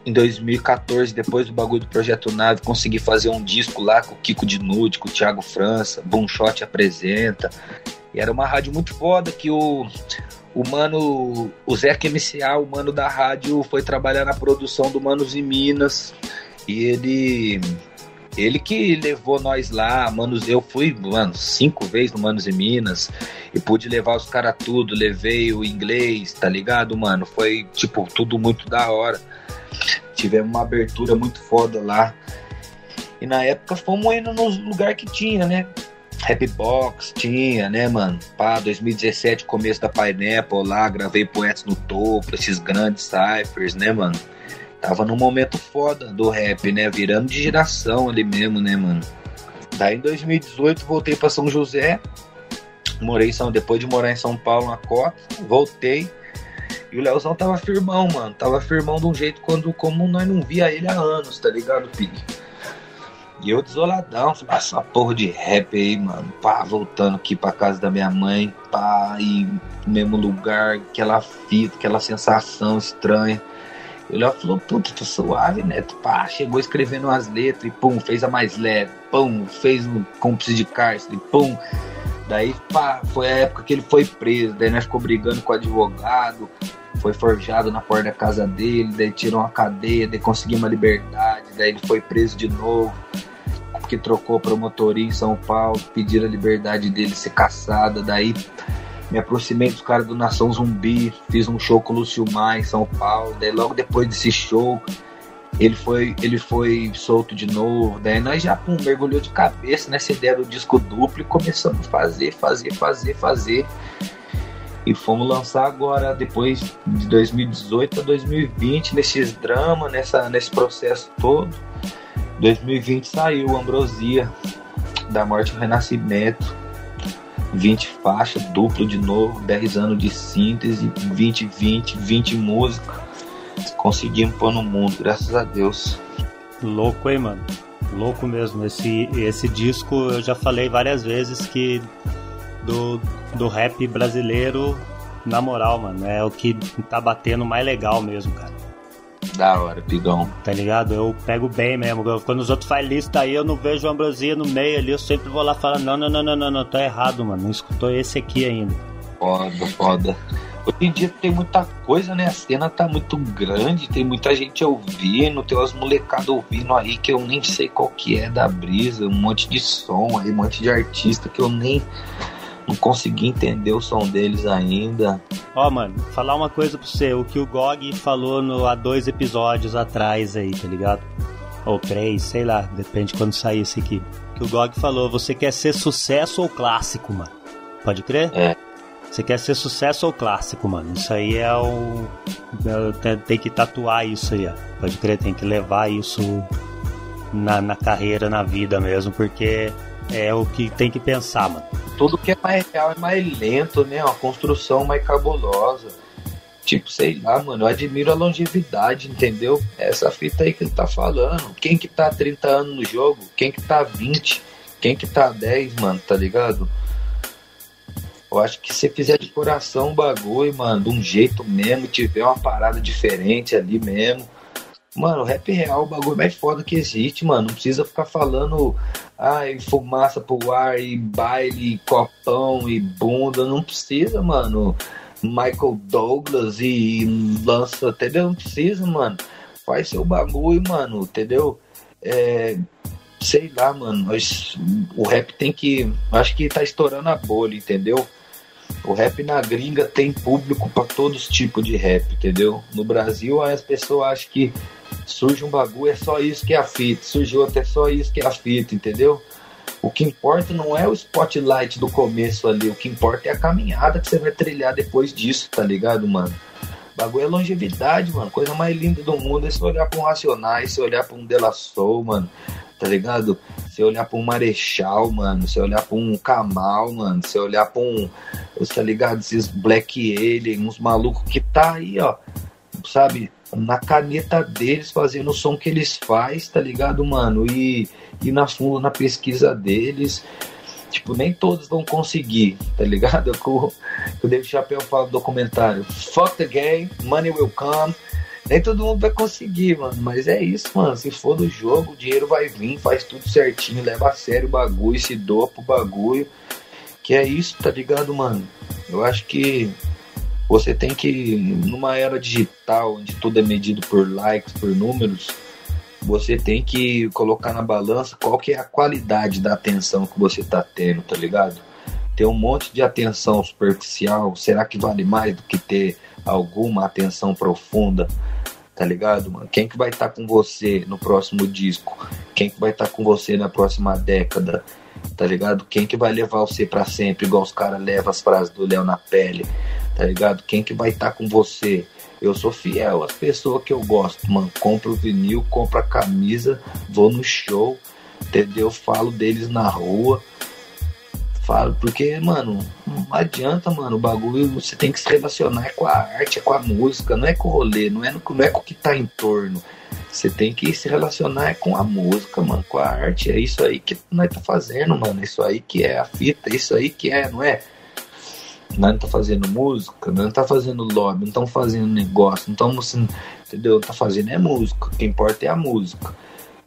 em 2014, depois do bagulho do Projeto Nave, consegui fazer um disco lá com o Kiko de Nude, com o Thiago França, Boomshot apresenta. E era uma rádio muito foda que o, o mano, o Zeca MCA, o mano da rádio, foi trabalhar na produção do Manos em Minas. E ele ele que levou nós lá, manos, eu fui, mano, cinco vezes no Manos em Minas e pude levar os caras tudo, levei o inglês, tá ligado, mano? Foi, tipo, tudo muito da hora. Tivemos uma abertura muito foda lá. E na época fomos indo nos lugares que tinha, né? Happy Box tinha, né, mano? Pá, 2017, começo da Pineapple lá, gravei Poetas no Topo, esses grandes cyphers, né, mano? Tava num momento foda do rap, né? Virando de geração ali mesmo, né, mano? Daí em 2018 voltei para São José, morei São, depois de morar em São Paulo na Cota, voltei. E o Leozão tava firmão, mano. Tava firmão de um jeito quando, como nós não via ele há anos, tá ligado, Pig? E eu desoladão, falei, ah, essa porra de rap aí, mano, pá, voltando aqui pra casa da minha mãe, pá, e mesmo lugar, aquela fita, aquela sensação estranha. Ele falou, puta, tô suave, né? Pá, chegou escrevendo umas letras e pum, fez a mais leve, pum, fez um cúmplice de cárcere, pum. Daí, pá, foi a época que ele foi preso, daí nós ficou brigando com o advogado, foi forjado na porta da casa dele, daí tirou uma cadeia, daí conseguiu uma liberdade, daí ele foi preso de novo, porque trocou promotoria em São Paulo, pediram a liberdade dele ser caçada, daí me aproximei dos caras do Nação Zumbi, fiz um show com o Lúcio Maia em São Paulo, daí logo depois desse show ele foi, ele foi solto de novo, daí nós já pum, mergulhou de cabeça nessa ideia do disco duplo e começamos a fazer, fazer, fazer, fazer e fomos lançar agora, depois de 2018 a 2020, nesses dramas, nessa, nesse processo todo. 2020 saiu Ambrosia, da Morte ao Renascimento. 20 faixas, duplo de novo, 10 anos de síntese, 20, 20, 20 músicas. Conseguimos pôr no mundo, graças a Deus. Louco, hein, mano? Louco mesmo. Esse, esse disco eu já falei várias vezes que do, do rap brasileiro, na moral, mano, é o que tá batendo mais legal mesmo, cara. Da hora, pigão. Tá ligado? Eu pego bem mesmo. quando os outros fazem lista aí, eu não vejo ambrosia no meio ali, eu sempre vou lá falar: não, não, não, não, não, não, tá errado, mano. Não escutou esse aqui ainda. Foda, foda. Hoje em dia tem muita coisa, né? A cena tá muito grande, tem muita gente ouvindo, tem umas molecadas ouvindo aí que eu nem sei qual que é da brisa, um monte de som aí, um monte de artista que eu nem não consegui entender o som deles ainda. Ó, oh, mano, falar uma coisa pra você, o que o Gog falou no, há dois episódios atrás aí, tá ligado? Ou três, sei lá, depende de quando sair esse aqui. Que o Gog falou, você quer ser sucesso ou clássico, mano? Pode crer? É. Você quer ser sucesso ou clássico, mano? Isso aí é o. É, tem que tatuar isso aí, ó. Pode crer, tem que levar isso na, na carreira, na vida mesmo, porque é o que tem que pensar, mano. Tudo que é mais real é mais lento, né? Uma construção mais cabulosa. Tipo, sei lá, mano, eu admiro a longevidade, entendeu? Essa fita aí que ele tá falando. Quem que tá 30 anos no jogo? Quem que tá 20? Quem que tá 10, mano, tá ligado? Eu acho que se fizer de coração o bagulho, mano, de um jeito mesmo, tiver uma parada diferente ali mesmo, Mano, rap real é o bagulho mais foda que existe, mano. Não precisa ficar falando, ai, fumaça pro ar e baile, copão e bunda. Não precisa, mano. Michael Douglas e lança, entendeu? Não precisa, mano. Faz seu bagulho, mano, entendeu? É, sei lá, mano. Mas o rap tem que. Acho que tá estourando a bolha, entendeu? O rap na gringa tem público para todos os tipos de rap, entendeu? No Brasil, as pessoas acham que surge um bagulho, é só isso que é a fita, surgiu até só isso que é a fita, entendeu? O que importa não é o spotlight do começo ali, o que importa é a caminhada que você vai trilhar depois disso, tá ligado, mano? O bagulho é longevidade, mano. Coisa mais linda do mundo é você olhar pra um Racionais, você olhar pra um Dela Soul, mano. Tá ligado? Você olhar pra um Marechal, mano. Você olhar pra um Kamal, mano. Você olhar pra um. Tá ligado? Esses Black Alien, uns malucos que tá aí, ó. Sabe? Na caneta deles, fazendo o som que eles faz, tá ligado, mano? E, e na fundo, na pesquisa deles. Tipo, nem todos vão conseguir, tá ligado? <laughs> Eu, eu David Chapéu fala no documentário: Fuck the game, money will come. Nem todo mundo vai conseguir, mano. Mas é isso, mano. Se for do jogo, o dinheiro vai vir, faz tudo certinho, leva a sério o bagulho, se doa pro bagulho. Que é isso, tá ligado, mano? Eu acho que você tem que, numa era digital, onde tudo é medido por likes, por números, você tem que colocar na balança qual que é a qualidade da atenção que você está tendo, tá ligado? Ter um monte de atenção superficial, será que vale mais do que ter alguma atenção profunda? Tá ligado, mano? Quem que vai estar tá com você no próximo disco? Quem que vai estar tá com você na próxima década? Tá ligado? Quem que vai levar você para sempre, igual os caras levam as frases do Léo na pele? Tá ligado? Quem que vai estar tá com você? Eu sou fiel às pessoas que eu gosto, mano. Compro o vinil, compro a camisa, vou no show, entendeu? Falo deles na rua. Falo, porque, mano, não adianta, mano. O bagulho você tem que se relacionar com a arte, com a música, não é com o rolê, não é, no, não é com o que tá em torno. Você tem que se relacionar com a música, mano, com a arte. É isso aí que nós tá fazendo, mano. É isso aí que é a fita, é isso aí que é, não é? Nós não tá fazendo música, nós não tá fazendo lobby, não estamos fazendo negócio, não estamos, entendeu? Tá fazendo é música. O que importa é a música.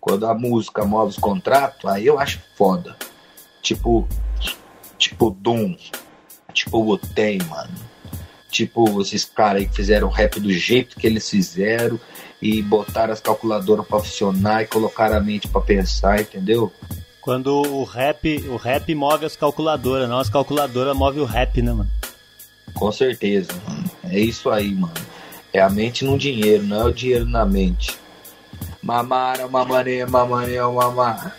Quando a música move os contratos, aí eu acho foda. Tipo, tipo Doom, tipo o Tem, mano. Tipo esses caras aí que fizeram rap do jeito que eles fizeram e botaram as calculadoras pra funcionar e colocaram a mente pra pensar, entendeu? Quando o rap, o rap move as calculadoras, não as calculadoras move o rap, né, mano? Com certeza, mano. É isso aí, mano. É a mente no dinheiro, não é o dinheiro na mente. Mamara, mamane, mamane, mamar.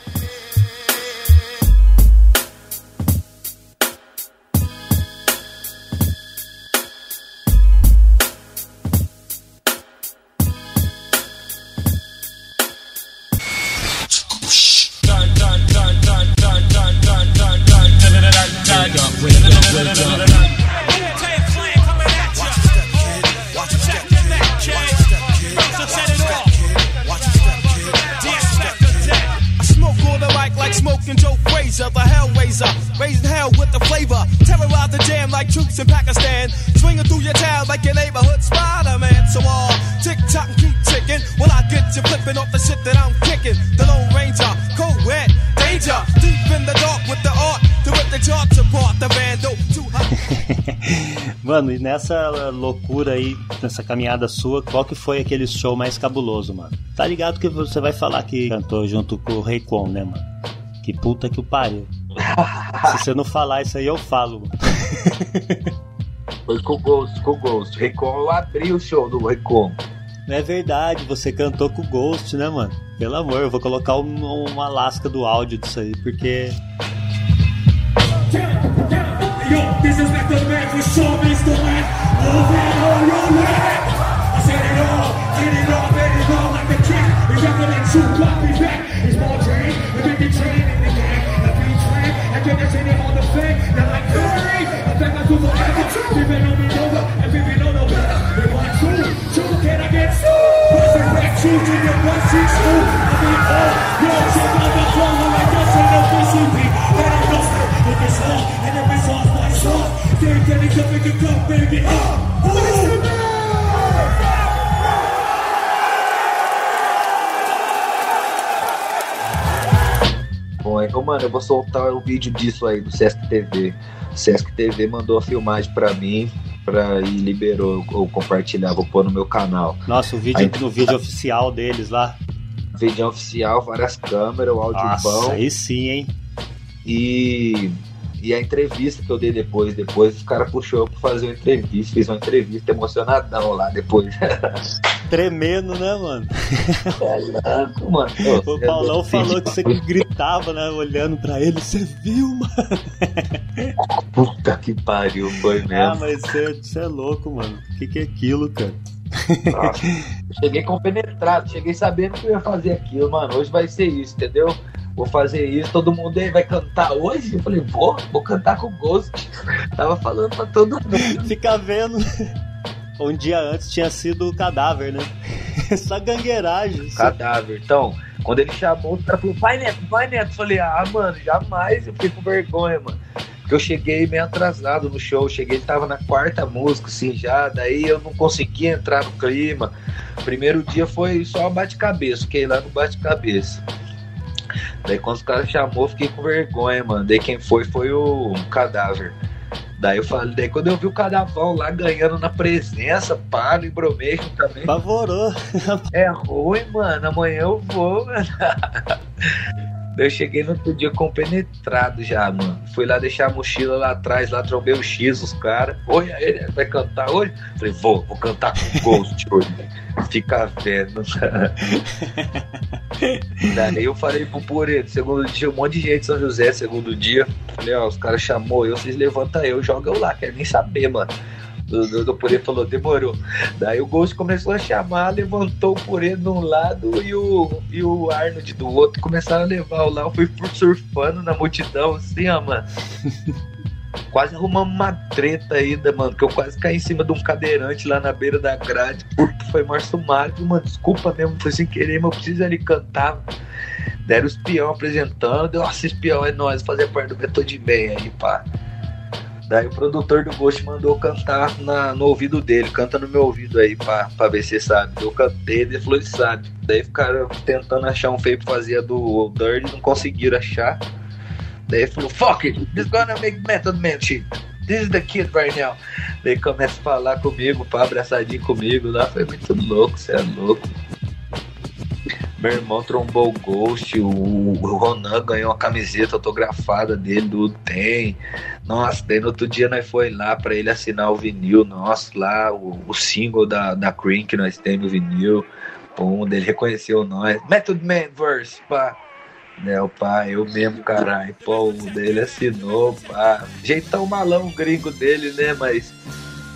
Nessa loucura aí, nessa caminhada sua, qual que foi aquele show mais cabuloso, mano? Tá ligado que você vai falar que cantou junto com o Rei Con, né, mano? Que puta que o pariu. <laughs> Se você não falar isso aí, eu falo, mano. <laughs> Foi com o Ghost, com o Ghost. Raycon, eu abri o show do Raycon. Não é verdade, você cantou com o Ghost, né, mano? Pelo amor, eu vou colocar um, uma lasca do áudio disso aí, porque. Yo, This is not the man for sure, Mr. Man. Move it all your way. I said it all, did it all, made it all like the cat. You're rapping two copies. Bom, então, mano, eu vou soltar o vídeo disso aí do Sesc TV. O Sesc TV mandou a filmagem pra mim, pra, e liberou ou compartilhar, vou pôr no meu canal. Nossa, o vídeo aí, no vídeo oficial deles lá. Vídeo oficial, várias câmeras, o áudio Nossa, bom. aí sim, hein? E e a entrevista que eu dei depois, depois os caras puxou pra fazer uma entrevista, fiz uma entrevista emocionadão lá depois. <laughs> Tremendo, né, mano? <laughs> É louco, mano. o é Paulão falou que você gritava, né, olhando pra ele, você viu, mano? <laughs> Puta que pariu, foi mesmo. Ah, mas você é louco, mano. O que, que é aquilo, cara? Nossa, cheguei compenetrado, cheguei sabendo que eu ia fazer aquilo, mano. Hoje vai ser isso, entendeu? Vou fazer isso, todo mundo aí vai cantar hoje? Eu falei, vou, vou cantar com Ghost. Tava falando pra todo mundo. Fica vendo. Um dia antes tinha sido o cadáver, né? <laughs> Só gangueiragem. Cadáver. Então, quando ele chamou, o cara falou, vai Neto, vai Neto. Eu falei, ah, mano, jamais. Eu fiquei com vergonha, mano. Porque eu cheguei meio atrasado no show. Eu cheguei, tava na quarta música, assim, já. Daí eu não conseguia entrar no clima. Primeiro dia foi só bate-cabeça. Fiquei lá no bate-cabeça. Daí quando os caras chamou, fiquei com vergonha, mano. Daí quem foi foi o cadáver. Daí eu falei, daí quando eu vi o Cadavão lá ganhando na presença, pá, no Imbromation também. Favorou. É ruim, mano. Amanhã eu vou, mano. <laughs> Eu cheguei no outro dia compenetrado já, mano. Fui lá deixar a mochila lá atrás, lá trombei o X, os caras. Oi, ele vai cantar hoje? Falei, vou, vou cantar com Ghost <laughs> hoje. Fica vendo. <laughs> Daí eu falei pro Pureto, segundo dia, um monte de gente São José, segundo dia. Falei, ó, os caras chamou eu, vocês levantam eu, joga eu lá, quero nem saber, mano. O, o Purê falou, demorou. Daí o Ghost começou a chamar, levantou o Purê de um lado e o, e o Arnold do outro. Começaram a levar o lá. Eu fui surfando na multidão, assim, ó, mano. <laughs> quase arrumamos uma treta ainda, mano. Que eu quase caí em cima de um cadeirante lá na beira da grade. Puta, foi Março Mário, mano. Desculpa mesmo, foi sem querer, mas eu preciso ali cantar. Deram o espião apresentando. Nossa, espião é nós, fazer parte do Method Bem aí, pá. Daí o produtor do Ghost mandou cantar na, no ouvido dele, canta no meu ouvido aí pra, pra ver se sabe. Eu cantei, ele falou, ele sabe. Daí ficaram tentando achar um feio pra fazer do Dirty, não conseguiram achar. Daí falou, fuck it, this gonna make Method Man shit. This is the kid right now. Daí começa a falar comigo, pá, abraçadinho comigo lá. Foi muito louco, você é louco. Meu irmão trombou o Ghost, o, Ronan ganhou uma camiseta autografada dele do Tem. Nossa, daí no outro dia nós foi lá para ele assinar o vinil nosso lá, o, o, single da, da Cream que nós temos o vinil. Pum, ele reconheceu nós. Method Man Verse, pá. Né, o pai, eu mesmo, caralho. Pô, o dele assinou, pá. Jeitão malão gringo dele, né? Mas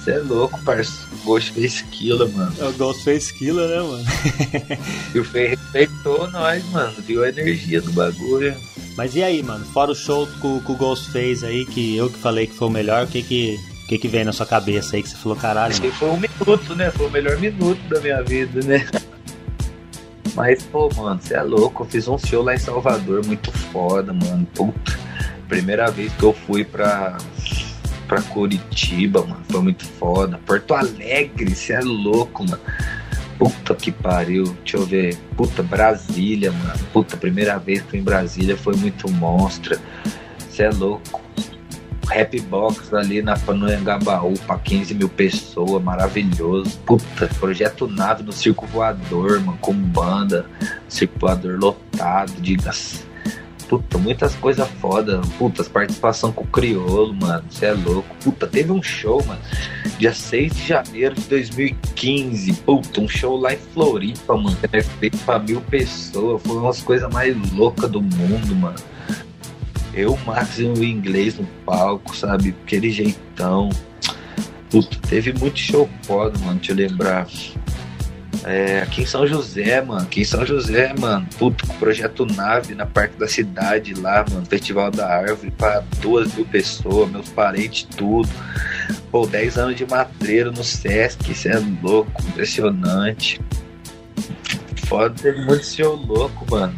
você é louco, parceiro. O Ghost fez Killer, mano. É, o Ghost fez Killer, né, mano? <laughs> e o Fei respeitou nós, mano. Viu a energia do bagulho. Mas e aí, mano? Fora o show que o, o Ghost fez aí, que eu que falei que foi o melhor, o que que, que, que vem na sua cabeça aí que você falou, caralho? Mano? Foi um minuto, né? Foi o melhor minuto da minha vida, né? Mas, pô, mano, você é louco. Eu fiz um show lá em Salvador muito foda, mano. Puta. Primeira vez que eu fui pra, pra Curitiba, mano. Foi muito foda. Porto Alegre, você é louco, mano. Puta que pariu. Deixa eu ver. Puta, Brasília, mano. Puta, primeira vez que fui em Brasília foi muito monstra. Você é louco. Rap Box ali na Panoangabaú pra 15 mil pessoas, maravilhoso. Puta, projeto nave no Circo Voador, mano, com banda, Circo Voador lotado, diga-se Puta, muitas coisas foda. Puta, participação com o Criolo, mano. Você é louco. Puta, teve um show, mano. Dia 6 de janeiro de 2015. Puta, um show lá em Floripa, mano. É feito pra mil pessoas. Foi umas coisas mais loucas do mundo, mano. Eu, Max e o inglês no palco, sabe? Aquele jeitão. Puta, teve muito show foda, mano. Deixa eu lembrar. É, aqui em São José, mano. Aqui em São José, mano. Puto, projeto Nave na Parque da Cidade lá, mano. Festival da Árvore pra duas mil pessoas, meus parentes, tudo. Pô, 10 anos de matreiro no Sesc, isso é louco, impressionante. Foda, teve muito show louco, mano.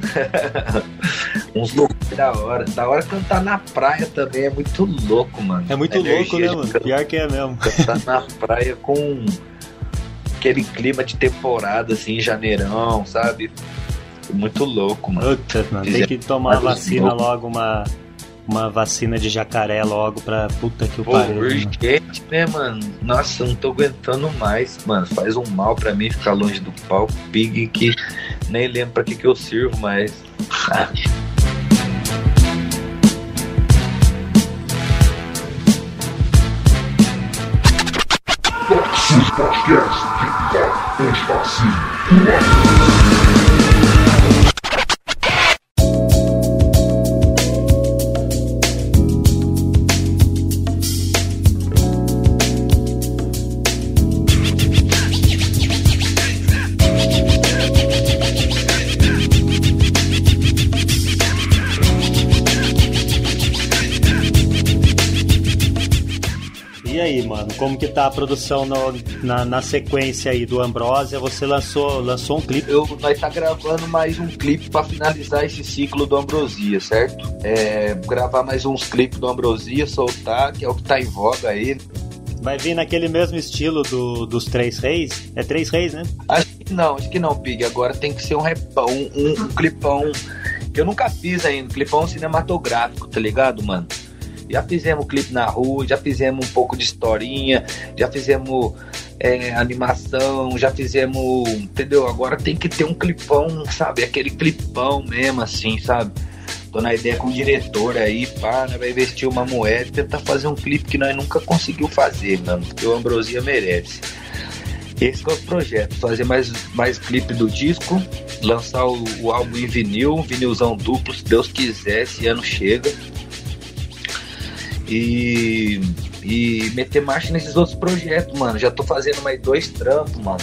<laughs> Uns loucos da hora. Da hora cantar na praia também é muito louco, mano. É muito louco, né, mano? Pior que é mesmo. Cantar na praia com aquele clima de temporada, assim, janeirão, sabe? Muito louco, mano. Puta, mano, tem que tomar vacina louco. logo, uma, uma vacina de jacaré logo pra puta que o pariu. Urgente, né, mano? Nossa, eu não tô aguentando mais, mano. Faz um mal pra mim ficar longe do palco. Pig que nem lembro pra que, que eu sirvo, mas. Ah. Podcast Faca, dente, como que tá a produção no, na, na, sequência aí do Ambrosia? Você lançou, lançou um clipe? Eu estar tá gravando mais um clipe para finalizar esse ciclo do Ambrosia, certo? É, gravar mais uns clipes do Ambrosia, soltar, que é o que tá em voga aí. Vai vir naquele mesmo estilo do, dos Três Reis? É Três Reis, né? Acho que não, acho que não, Pig. Agora tem que ser um repão, um, um, um clipão que eu nunca fiz ainda, clipão cinematográfico, tá ligado, mano? Já fizemos clipe na rua, já fizemos um pouco de historinha, já fizemos é, animação, já fizemos. Entendeu? Agora tem que ter um clipão, sabe? Aquele clipão mesmo, assim, sabe? Tô na ideia com o diretor aí, pá, né, vai investir uma moeda e tentar fazer um clipe que nós nunca conseguiu fazer, mano, porque o Ambrosia merece. Esse é o projeto, fazer mais, mais clipe do disco, lançar o, o álbum em vinil, vinilzão duplo, se Deus quiser, esse ano chega. E, e meter marcha nesses outros projetos, mano. Já tô fazendo mais dois trampos, mano.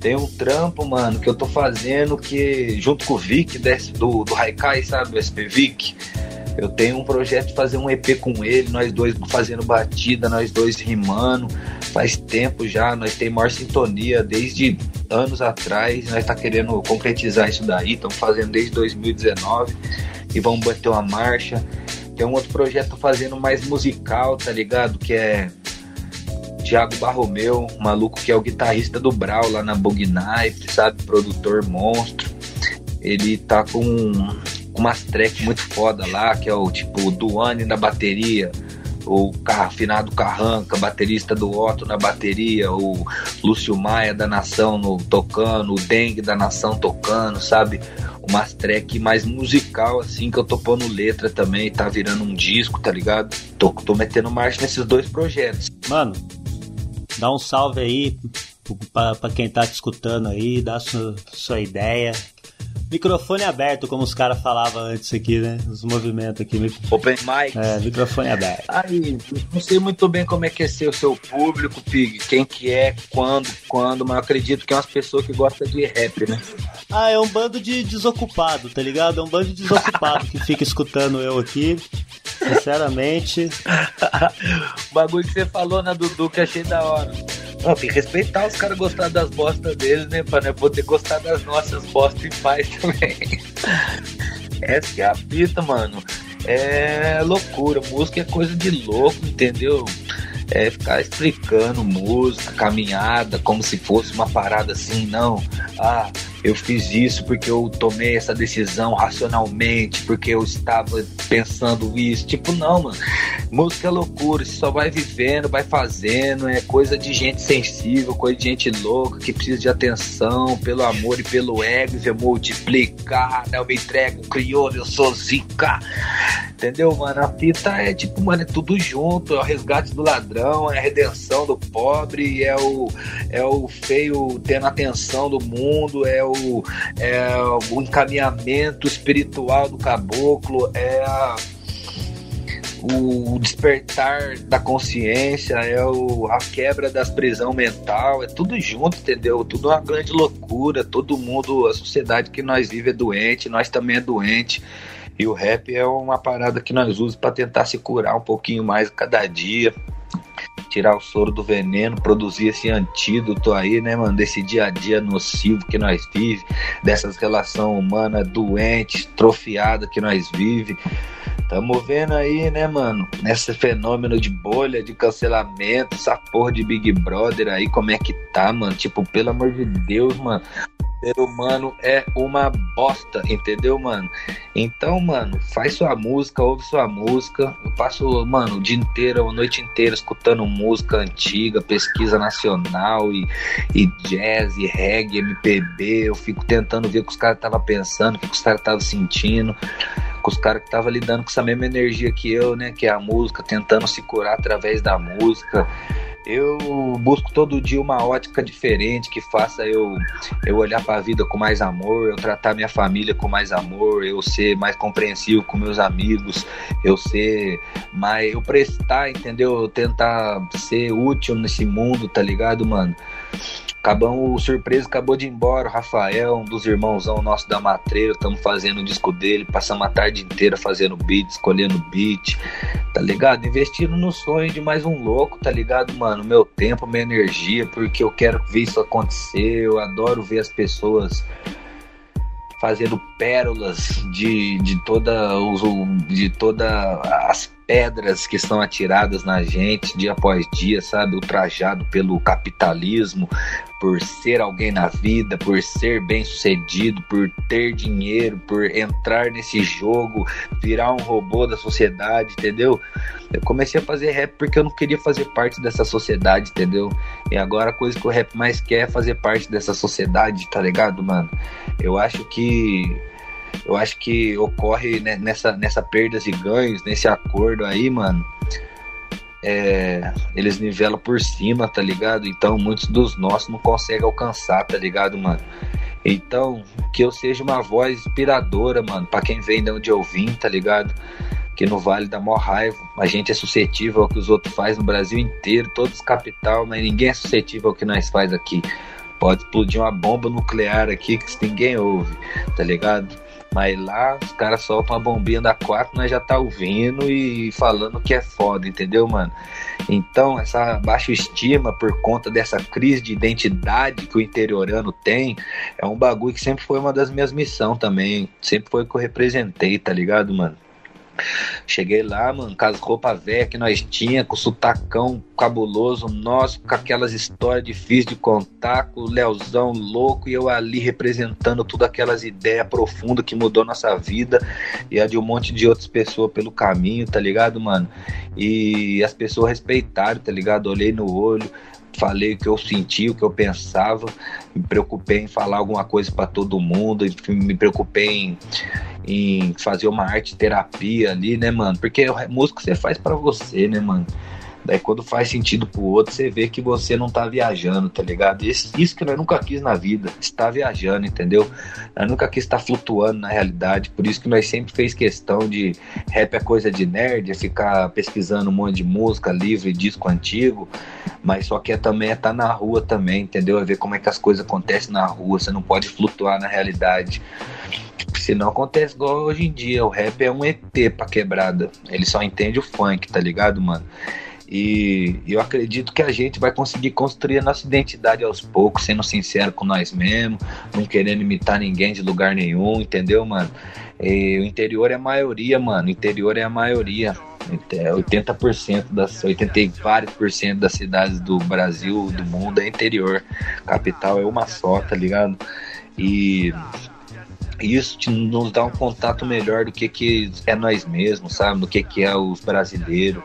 Tem um trampo, mano, que eu tô fazendo que, junto com o Vic desse, do, do Haikai, sabe, o SP Vic, eu tenho um projeto de fazer um EP com ele, nós dois fazendo batida, nós dois rimando. Faz tempo já, nós temos maior sintonia desde anos atrás, nós tá querendo concretizar isso daí, estamos fazendo desde 2019 e vamos bater uma marcha. Tem um outro projeto fazendo mais musical, tá ligado? Que é Thiago Barromeu, maluco que é o guitarrista do Brau lá na Bug Knife, sabe? Produtor monstro. Ele tá com, com umas tracks muito foda lá, que é o tipo Duane na bateria, o afinado Carranca, baterista do Otto na bateria, o Lúcio Maia da Nação no, tocando, o Dengue da Nação tocando, sabe? Umas track mais musical, assim, que eu tô pondo letra também, tá virando um disco, tá ligado? Tô, tô metendo marcha nesses dois projetos. Mano, Dá um salve aí para quem tá te escutando aí, dá sua, sua ideia. Microfone aberto, como os caras falavam antes aqui, né? Os movimentos aqui. Open mic. É, microfone aberto. Aí, não sei muito bem como é que é ser o seu público, Pig. Quem que é, quando, quando, mas eu acredito que é umas pessoas que gostam de rap, né? Ah, é um bando de desocupado, tá ligado? É um bando de desocupado que fica escutando eu aqui. Sinceramente. <laughs> o bagulho que você falou na Dudu que achei da hora. Não, tem que respeitar os caras gostar das bostas deles, né? Pra né, poder gostar das nossas bostas em paz também. <laughs> Essa é a fita, mano. É loucura. Música é coisa de louco, entendeu? É ficar explicando música, caminhada, como se fosse uma parada assim, não. Ah, eu fiz isso porque eu tomei essa decisão racionalmente, porque eu estava pensando isso. Tipo, não, mano. Música é loucura, você só vai vivendo, vai fazendo, é coisa de gente sensível, coisa de gente louca que precisa de atenção, pelo amor e pelo ego, e multiplicar, né? Eu me entrego, crioulo, eu sou zica. Entendeu, mano? A fita é tipo, mano, é tudo junto, é o resgate do ladrão, é a redenção do pobre, é o, é o feio tendo atenção do mundo, é o, é o encaminhamento espiritual do caboclo, é a o despertar da consciência, é o, a quebra das prisão mental, é tudo junto, entendeu? Tudo uma grande loucura, todo mundo, a sociedade que nós vive é doente, nós também é doente. E o rap é uma parada que nós usamos para tentar se curar um pouquinho mais cada dia, tirar o soro do veneno, produzir esse antídoto aí, né, mano, desse dia a dia nocivo que nós vive, dessas relações humanas doentes, trofiadas que nós vive. Tamo vendo aí, né, mano, nesse fenômeno de bolha, de cancelamento, essa porra de Big Brother aí, como é que tá, mano? Tipo, pelo amor de Deus, mano. Ser humano é uma bosta, entendeu, mano? Então, mano, faz sua música, ouve sua música. Eu passo, mano, o dia inteiro, a noite inteira escutando música antiga, pesquisa nacional e, e jazz, e reggae, MPB. Eu fico tentando ver o que os caras estavam pensando, o que os caras estavam sentindo com os caras que estavam lidando com essa mesma energia que eu, né? Que é a música, tentando se curar através da música. Eu busco todo dia uma ótica diferente que faça eu, eu olhar para a vida com mais amor, eu tratar minha família com mais amor, eu ser mais compreensivo com meus amigos, eu ser mais. eu prestar, entendeu? Eu tentar ser útil nesse mundo, tá ligado, mano? Acabamos, o surpresa acabou de ir embora. O Rafael, um dos irmãozão nosso da Matreira, estamos fazendo o disco dele. Passamos a tarde inteira fazendo beat, escolhendo beat, tá ligado? Investindo no sonho de mais um louco, tá ligado, mano? Meu tempo, minha energia, porque eu quero ver isso acontecer. Eu adoro ver as pessoas fazendo pérolas de, de toda os de toda as pedras que são atiradas na gente dia após dia, sabe? Ultrajado pelo capitalismo, por ser alguém na vida, por ser bem sucedido, por ter dinheiro, por entrar nesse jogo, virar um robô da sociedade, entendeu? Eu comecei a fazer rap porque eu não queria fazer parte dessa sociedade, entendeu? E agora a coisa que o rap mais quer é fazer parte dessa sociedade, tá ligado, mano? Eu acho que eu acho que ocorre né, nessa, nessa perdas e ganhos, nesse acordo aí, mano. É, eles nivelam por cima, tá ligado? Então muitos dos nossos não conseguem alcançar, tá ligado, mano? Então, que eu seja uma voz inspiradora, mano, para quem vem de onde eu vim, tá ligado? Que no Vale da maior raiva, a gente é suscetível ao que os outros fazem no Brasil inteiro, todos capital, mas ninguém é suscetível ao que nós faz aqui. Pode explodir uma bomba nuclear aqui que ninguém ouve, tá ligado? Mas lá os caras soltam uma bombinha da 4, nós já tá ouvindo e falando que é foda, entendeu, mano? Então, essa baixa estima por conta dessa crise de identidade que o interiorano tem, é um bagulho que sempre foi uma das minhas missões também. Sempre foi o que eu representei, tá ligado, mano? Cheguei lá, mano, com as roupas velhas que nós tinha, com o sutacão cabuloso nosso, com aquelas histórias difíceis de contar, com o Leozão louco e eu ali representando todas aquelas ideias profundas que mudou nossa vida e a de um monte de outras pessoas pelo caminho, tá ligado, mano? E as pessoas respeitaram, tá ligado? Olhei no olho, falei o que eu senti, o que eu pensava, me preocupei em falar alguma coisa para todo mundo, me preocupei em, em, fazer uma arte terapia ali, né, mano? Porque música você faz para você, né, mano? Daí quando faz sentido pro outro, você vê que você não tá viajando, tá ligado? Isso, isso que nós nunca quis na vida, estar viajando, entendeu? Nós nunca quis estar flutuando na realidade, por isso que nós sempre fez questão de rap é coisa de nerd, é ficar pesquisando um monte de música, livro e disco antigo, mas só que é também é estar tá na rua também, entendeu? É ver como é que as coisas acontecem na rua, você não pode flutuar na realidade. Se não acontece igual hoje em dia, o rap é um ET pra quebrada. Ele só entende o funk, tá ligado, mano? E eu acredito que a gente vai conseguir construir a nossa identidade aos poucos, sendo sincero com nós mesmos, não querendo imitar ninguém de lugar nenhum, entendeu, mano? E o interior é a maioria, mano. O interior é a maioria. 80% das 80 e vários por cento das cidades do Brasil, do mundo é interior. Capital é uma só, tá ligado? E isso nos dá um contato melhor do que, que é nós mesmos, sabe? Do que, que é os brasileiros.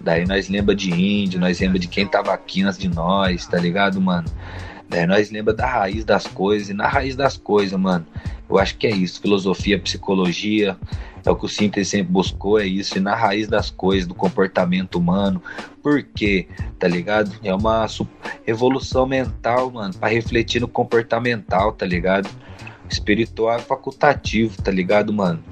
Daí nós lembra de índio, nós lembra de quem tava aqui antes de nós, tá ligado, mano? Daí nós lembra da raiz das coisas, e na raiz das coisas, mano, eu acho que é isso, filosofia, psicologia, é o que o Síntese sempre buscou, é isso, e na raiz das coisas, do comportamento humano, por quê, tá ligado? É uma evolução mental, mano, para refletir no comportamental, tá ligado? Espiritual é facultativo, tá ligado, mano?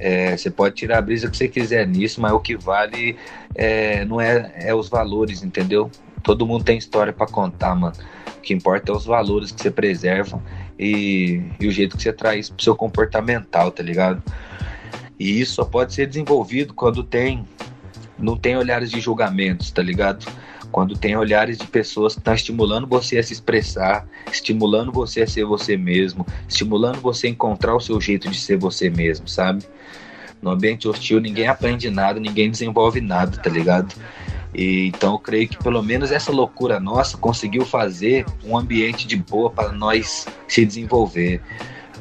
É, você pode tirar a brisa que você quiser nisso, mas o que vale é, não é, é os valores, entendeu? Todo mundo tem história para contar, mano. O que importa é os valores que você preserva e, e o jeito que você traz pro seu comportamental, tá ligado? E isso só pode ser desenvolvido quando tem não tem olhares de julgamentos, tá ligado? Quando tem olhares de pessoas que estão estimulando você a se expressar, estimulando você a ser você mesmo, estimulando você a encontrar o seu jeito de ser você mesmo, sabe? No ambiente hostil ninguém aprende nada, ninguém desenvolve nada, tá ligado? E, então eu creio que pelo menos essa loucura nossa conseguiu fazer um ambiente de boa para nós se desenvolver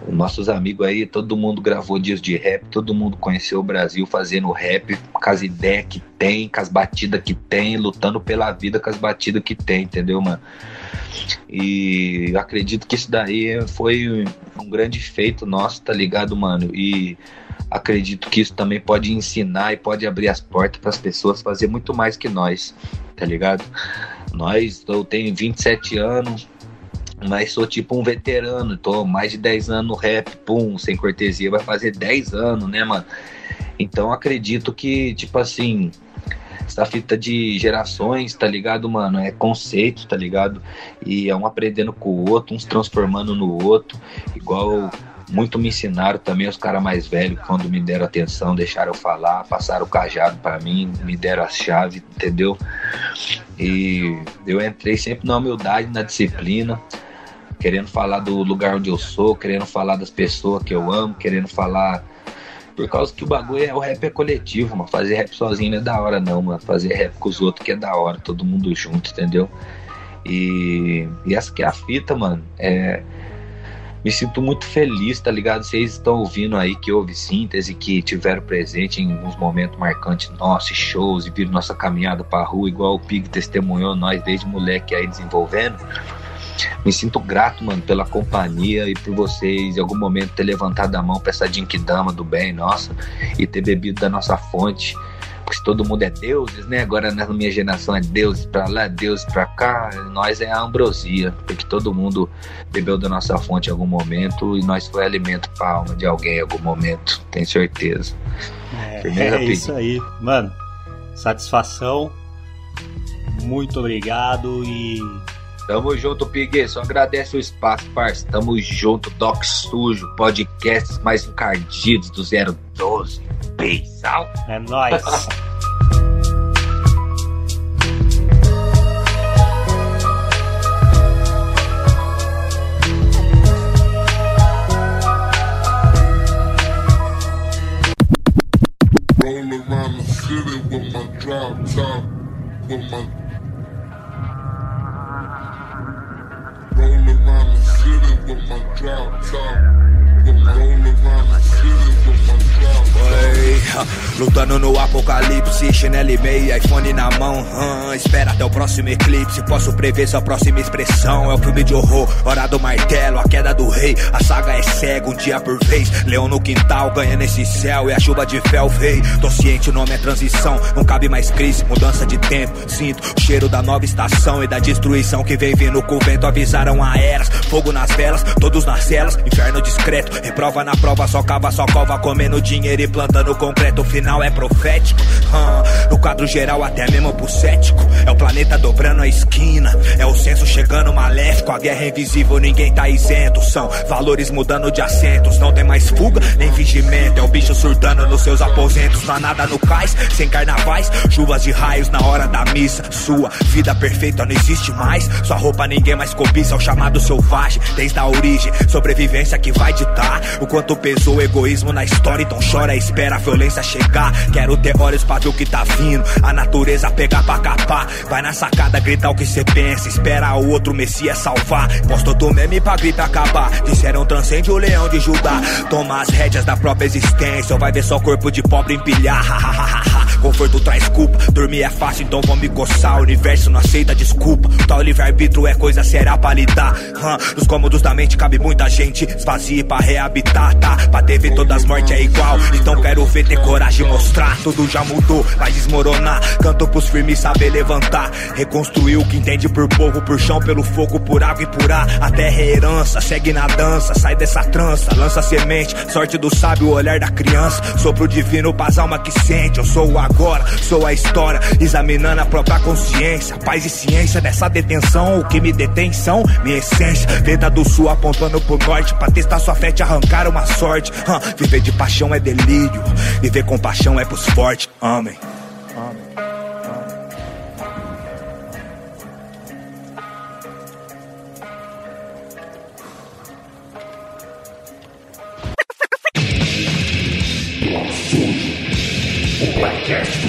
nossos amigos aí, todo mundo gravou dias de rap, todo mundo conheceu o Brasil fazendo rap, com as ideias que tem, com as batidas que tem, lutando pela vida com as batidas que tem, entendeu, mano? E acredito que isso daí foi um grande feito nosso, tá ligado, mano? E acredito que isso também pode ensinar e pode abrir as portas para as pessoas fazer muito mais que nós, tá ligado? Nós, eu tenho 27 anos, mas sou tipo um veterano, tô mais de 10 anos no rap, pum, sem cortesia, vai fazer 10 anos, né, mano? Então acredito que, tipo assim, essa fita de gerações, tá ligado, mano? É conceito, tá ligado? E é um aprendendo com o outro, uns transformando no outro, igual muito me ensinaram também os caras mais velhos, quando me deram atenção, deixaram eu falar, passaram o cajado para mim, me deram a chave, entendeu? E eu entrei sempre na humildade, na disciplina querendo falar do lugar onde eu sou, querendo falar das pessoas que eu amo, querendo falar. Por causa que o bagulho é o rap é coletivo, mano. Fazer rap sozinho não é da hora, não, mano. Fazer rap com os outros que é da hora, todo mundo junto, entendeu? E, e essa que é a fita, mano. É, me sinto muito feliz, tá ligado? Vocês estão ouvindo aí que houve síntese, que tiveram presente em alguns momentos marcantes nossos, shows, e viram nossa caminhada pra rua, igual o Pig testemunhou nós desde moleque aí desenvolvendo. Me sinto grato, mano, pela companhia e por vocês em algum momento ter levantado a mão pra essa Dama do bem, nossa, e ter bebido da nossa fonte. Porque se todo mundo é deuses, né? Agora na minha geração é deuses pra lá, deuses pra cá, nós é a ambrosia, porque todo mundo bebeu da nossa fonte em algum momento e nós foi alimento pra alma de alguém em algum momento, tenho certeza. É, é isso aí, mano. Satisfação. Muito obrigado e Tamo junto, Piguê. Só agradece o espaço, parça. Tamo junto, Doc Sujo, podcasts mais encardidos do 012. Peace out. É nóis. Roll around the city with my drop top, with my with my drop top. <laughs> Lutando no apocalipse, chinelo e meia, iPhone na mão. hum, espera até o próximo eclipse, posso prever sua próxima expressão. É o filme de horror, hora do martelo, a queda do rei. A saga é cega, um dia por vez. Leão no quintal, ganhando esse céu e a chuva de fel veio. Tô ciente, o nome é transição, não cabe mais crise, mudança de tempo. Sinto o cheiro da nova estação e da destruição que vem vindo com o vento. Avisaram a eras, fogo nas velas, todos nas celas, inferno discreto. Reprova na prova, só cava, só cova, comendo dinheiro e plantando concreto. O final é profético. hum, no quadro geral, até mesmo pro cético. É o planeta dobrando a esquina, é o senso chegando maléfico. A guerra é invisível, ninguém tá isento. São valores mudando de assentos, não tem mais fuga nem fingimento. É o bicho surtando nos seus aposentos. Não há nada no cais, sem carnavais, chuvas de raios na hora da missa. Sua vida perfeita não existe mais. Sua roupa ninguém mais cobiça, é o chamado selvagem. Desde a origem, sobrevivência que vai ditar. O quanto pesou o egoísmo na história, então chora, espera a violência chegar. Quero ter olhos pra ver o que tá vindo. A natureza pegar pra capar. Vai na sacada, gritar o que cê pensa. Espera o outro Messias salvar. Postou do meme pra gripe acabar. Disseram transcende o leão de Judá. Toma as rédeas da própria existência. Ou vai ver só corpo de pobre empilhar. Conforto traz culpa. Dormir é fácil, então vou me coçar. O universo não aceita desculpa. Tal livre-arbítrio é coisa séria pra lidar. Hum, nos cômodos da mente cabe muita gente. Esvazie pra reabitar, tá? Pra TV todas as mortes é igual. Então quero ver ter coragem mostrar. Tudo já mudou, vai desmoronar. Canto pros firmes saber levantar. Reconstruir o que entende por povo, por chão, pelo fogo, por água e por ar. A terra é herança, segue na dança. Sai dessa trança, lança semente. Sorte do sábio, o olhar da criança. Sopro divino pras alma que sente. Eu sou o agora, sou a história. Examinando a própria consciência. Paz e ciência dessa detenção. O que me detém são minha essência. Veda do sul apontando pro norte. Pra testar sua fé, te arrancar uma sorte. Viver de paixão é delírio. Viver com paixão é pros fortes. Amém. Do Submundo.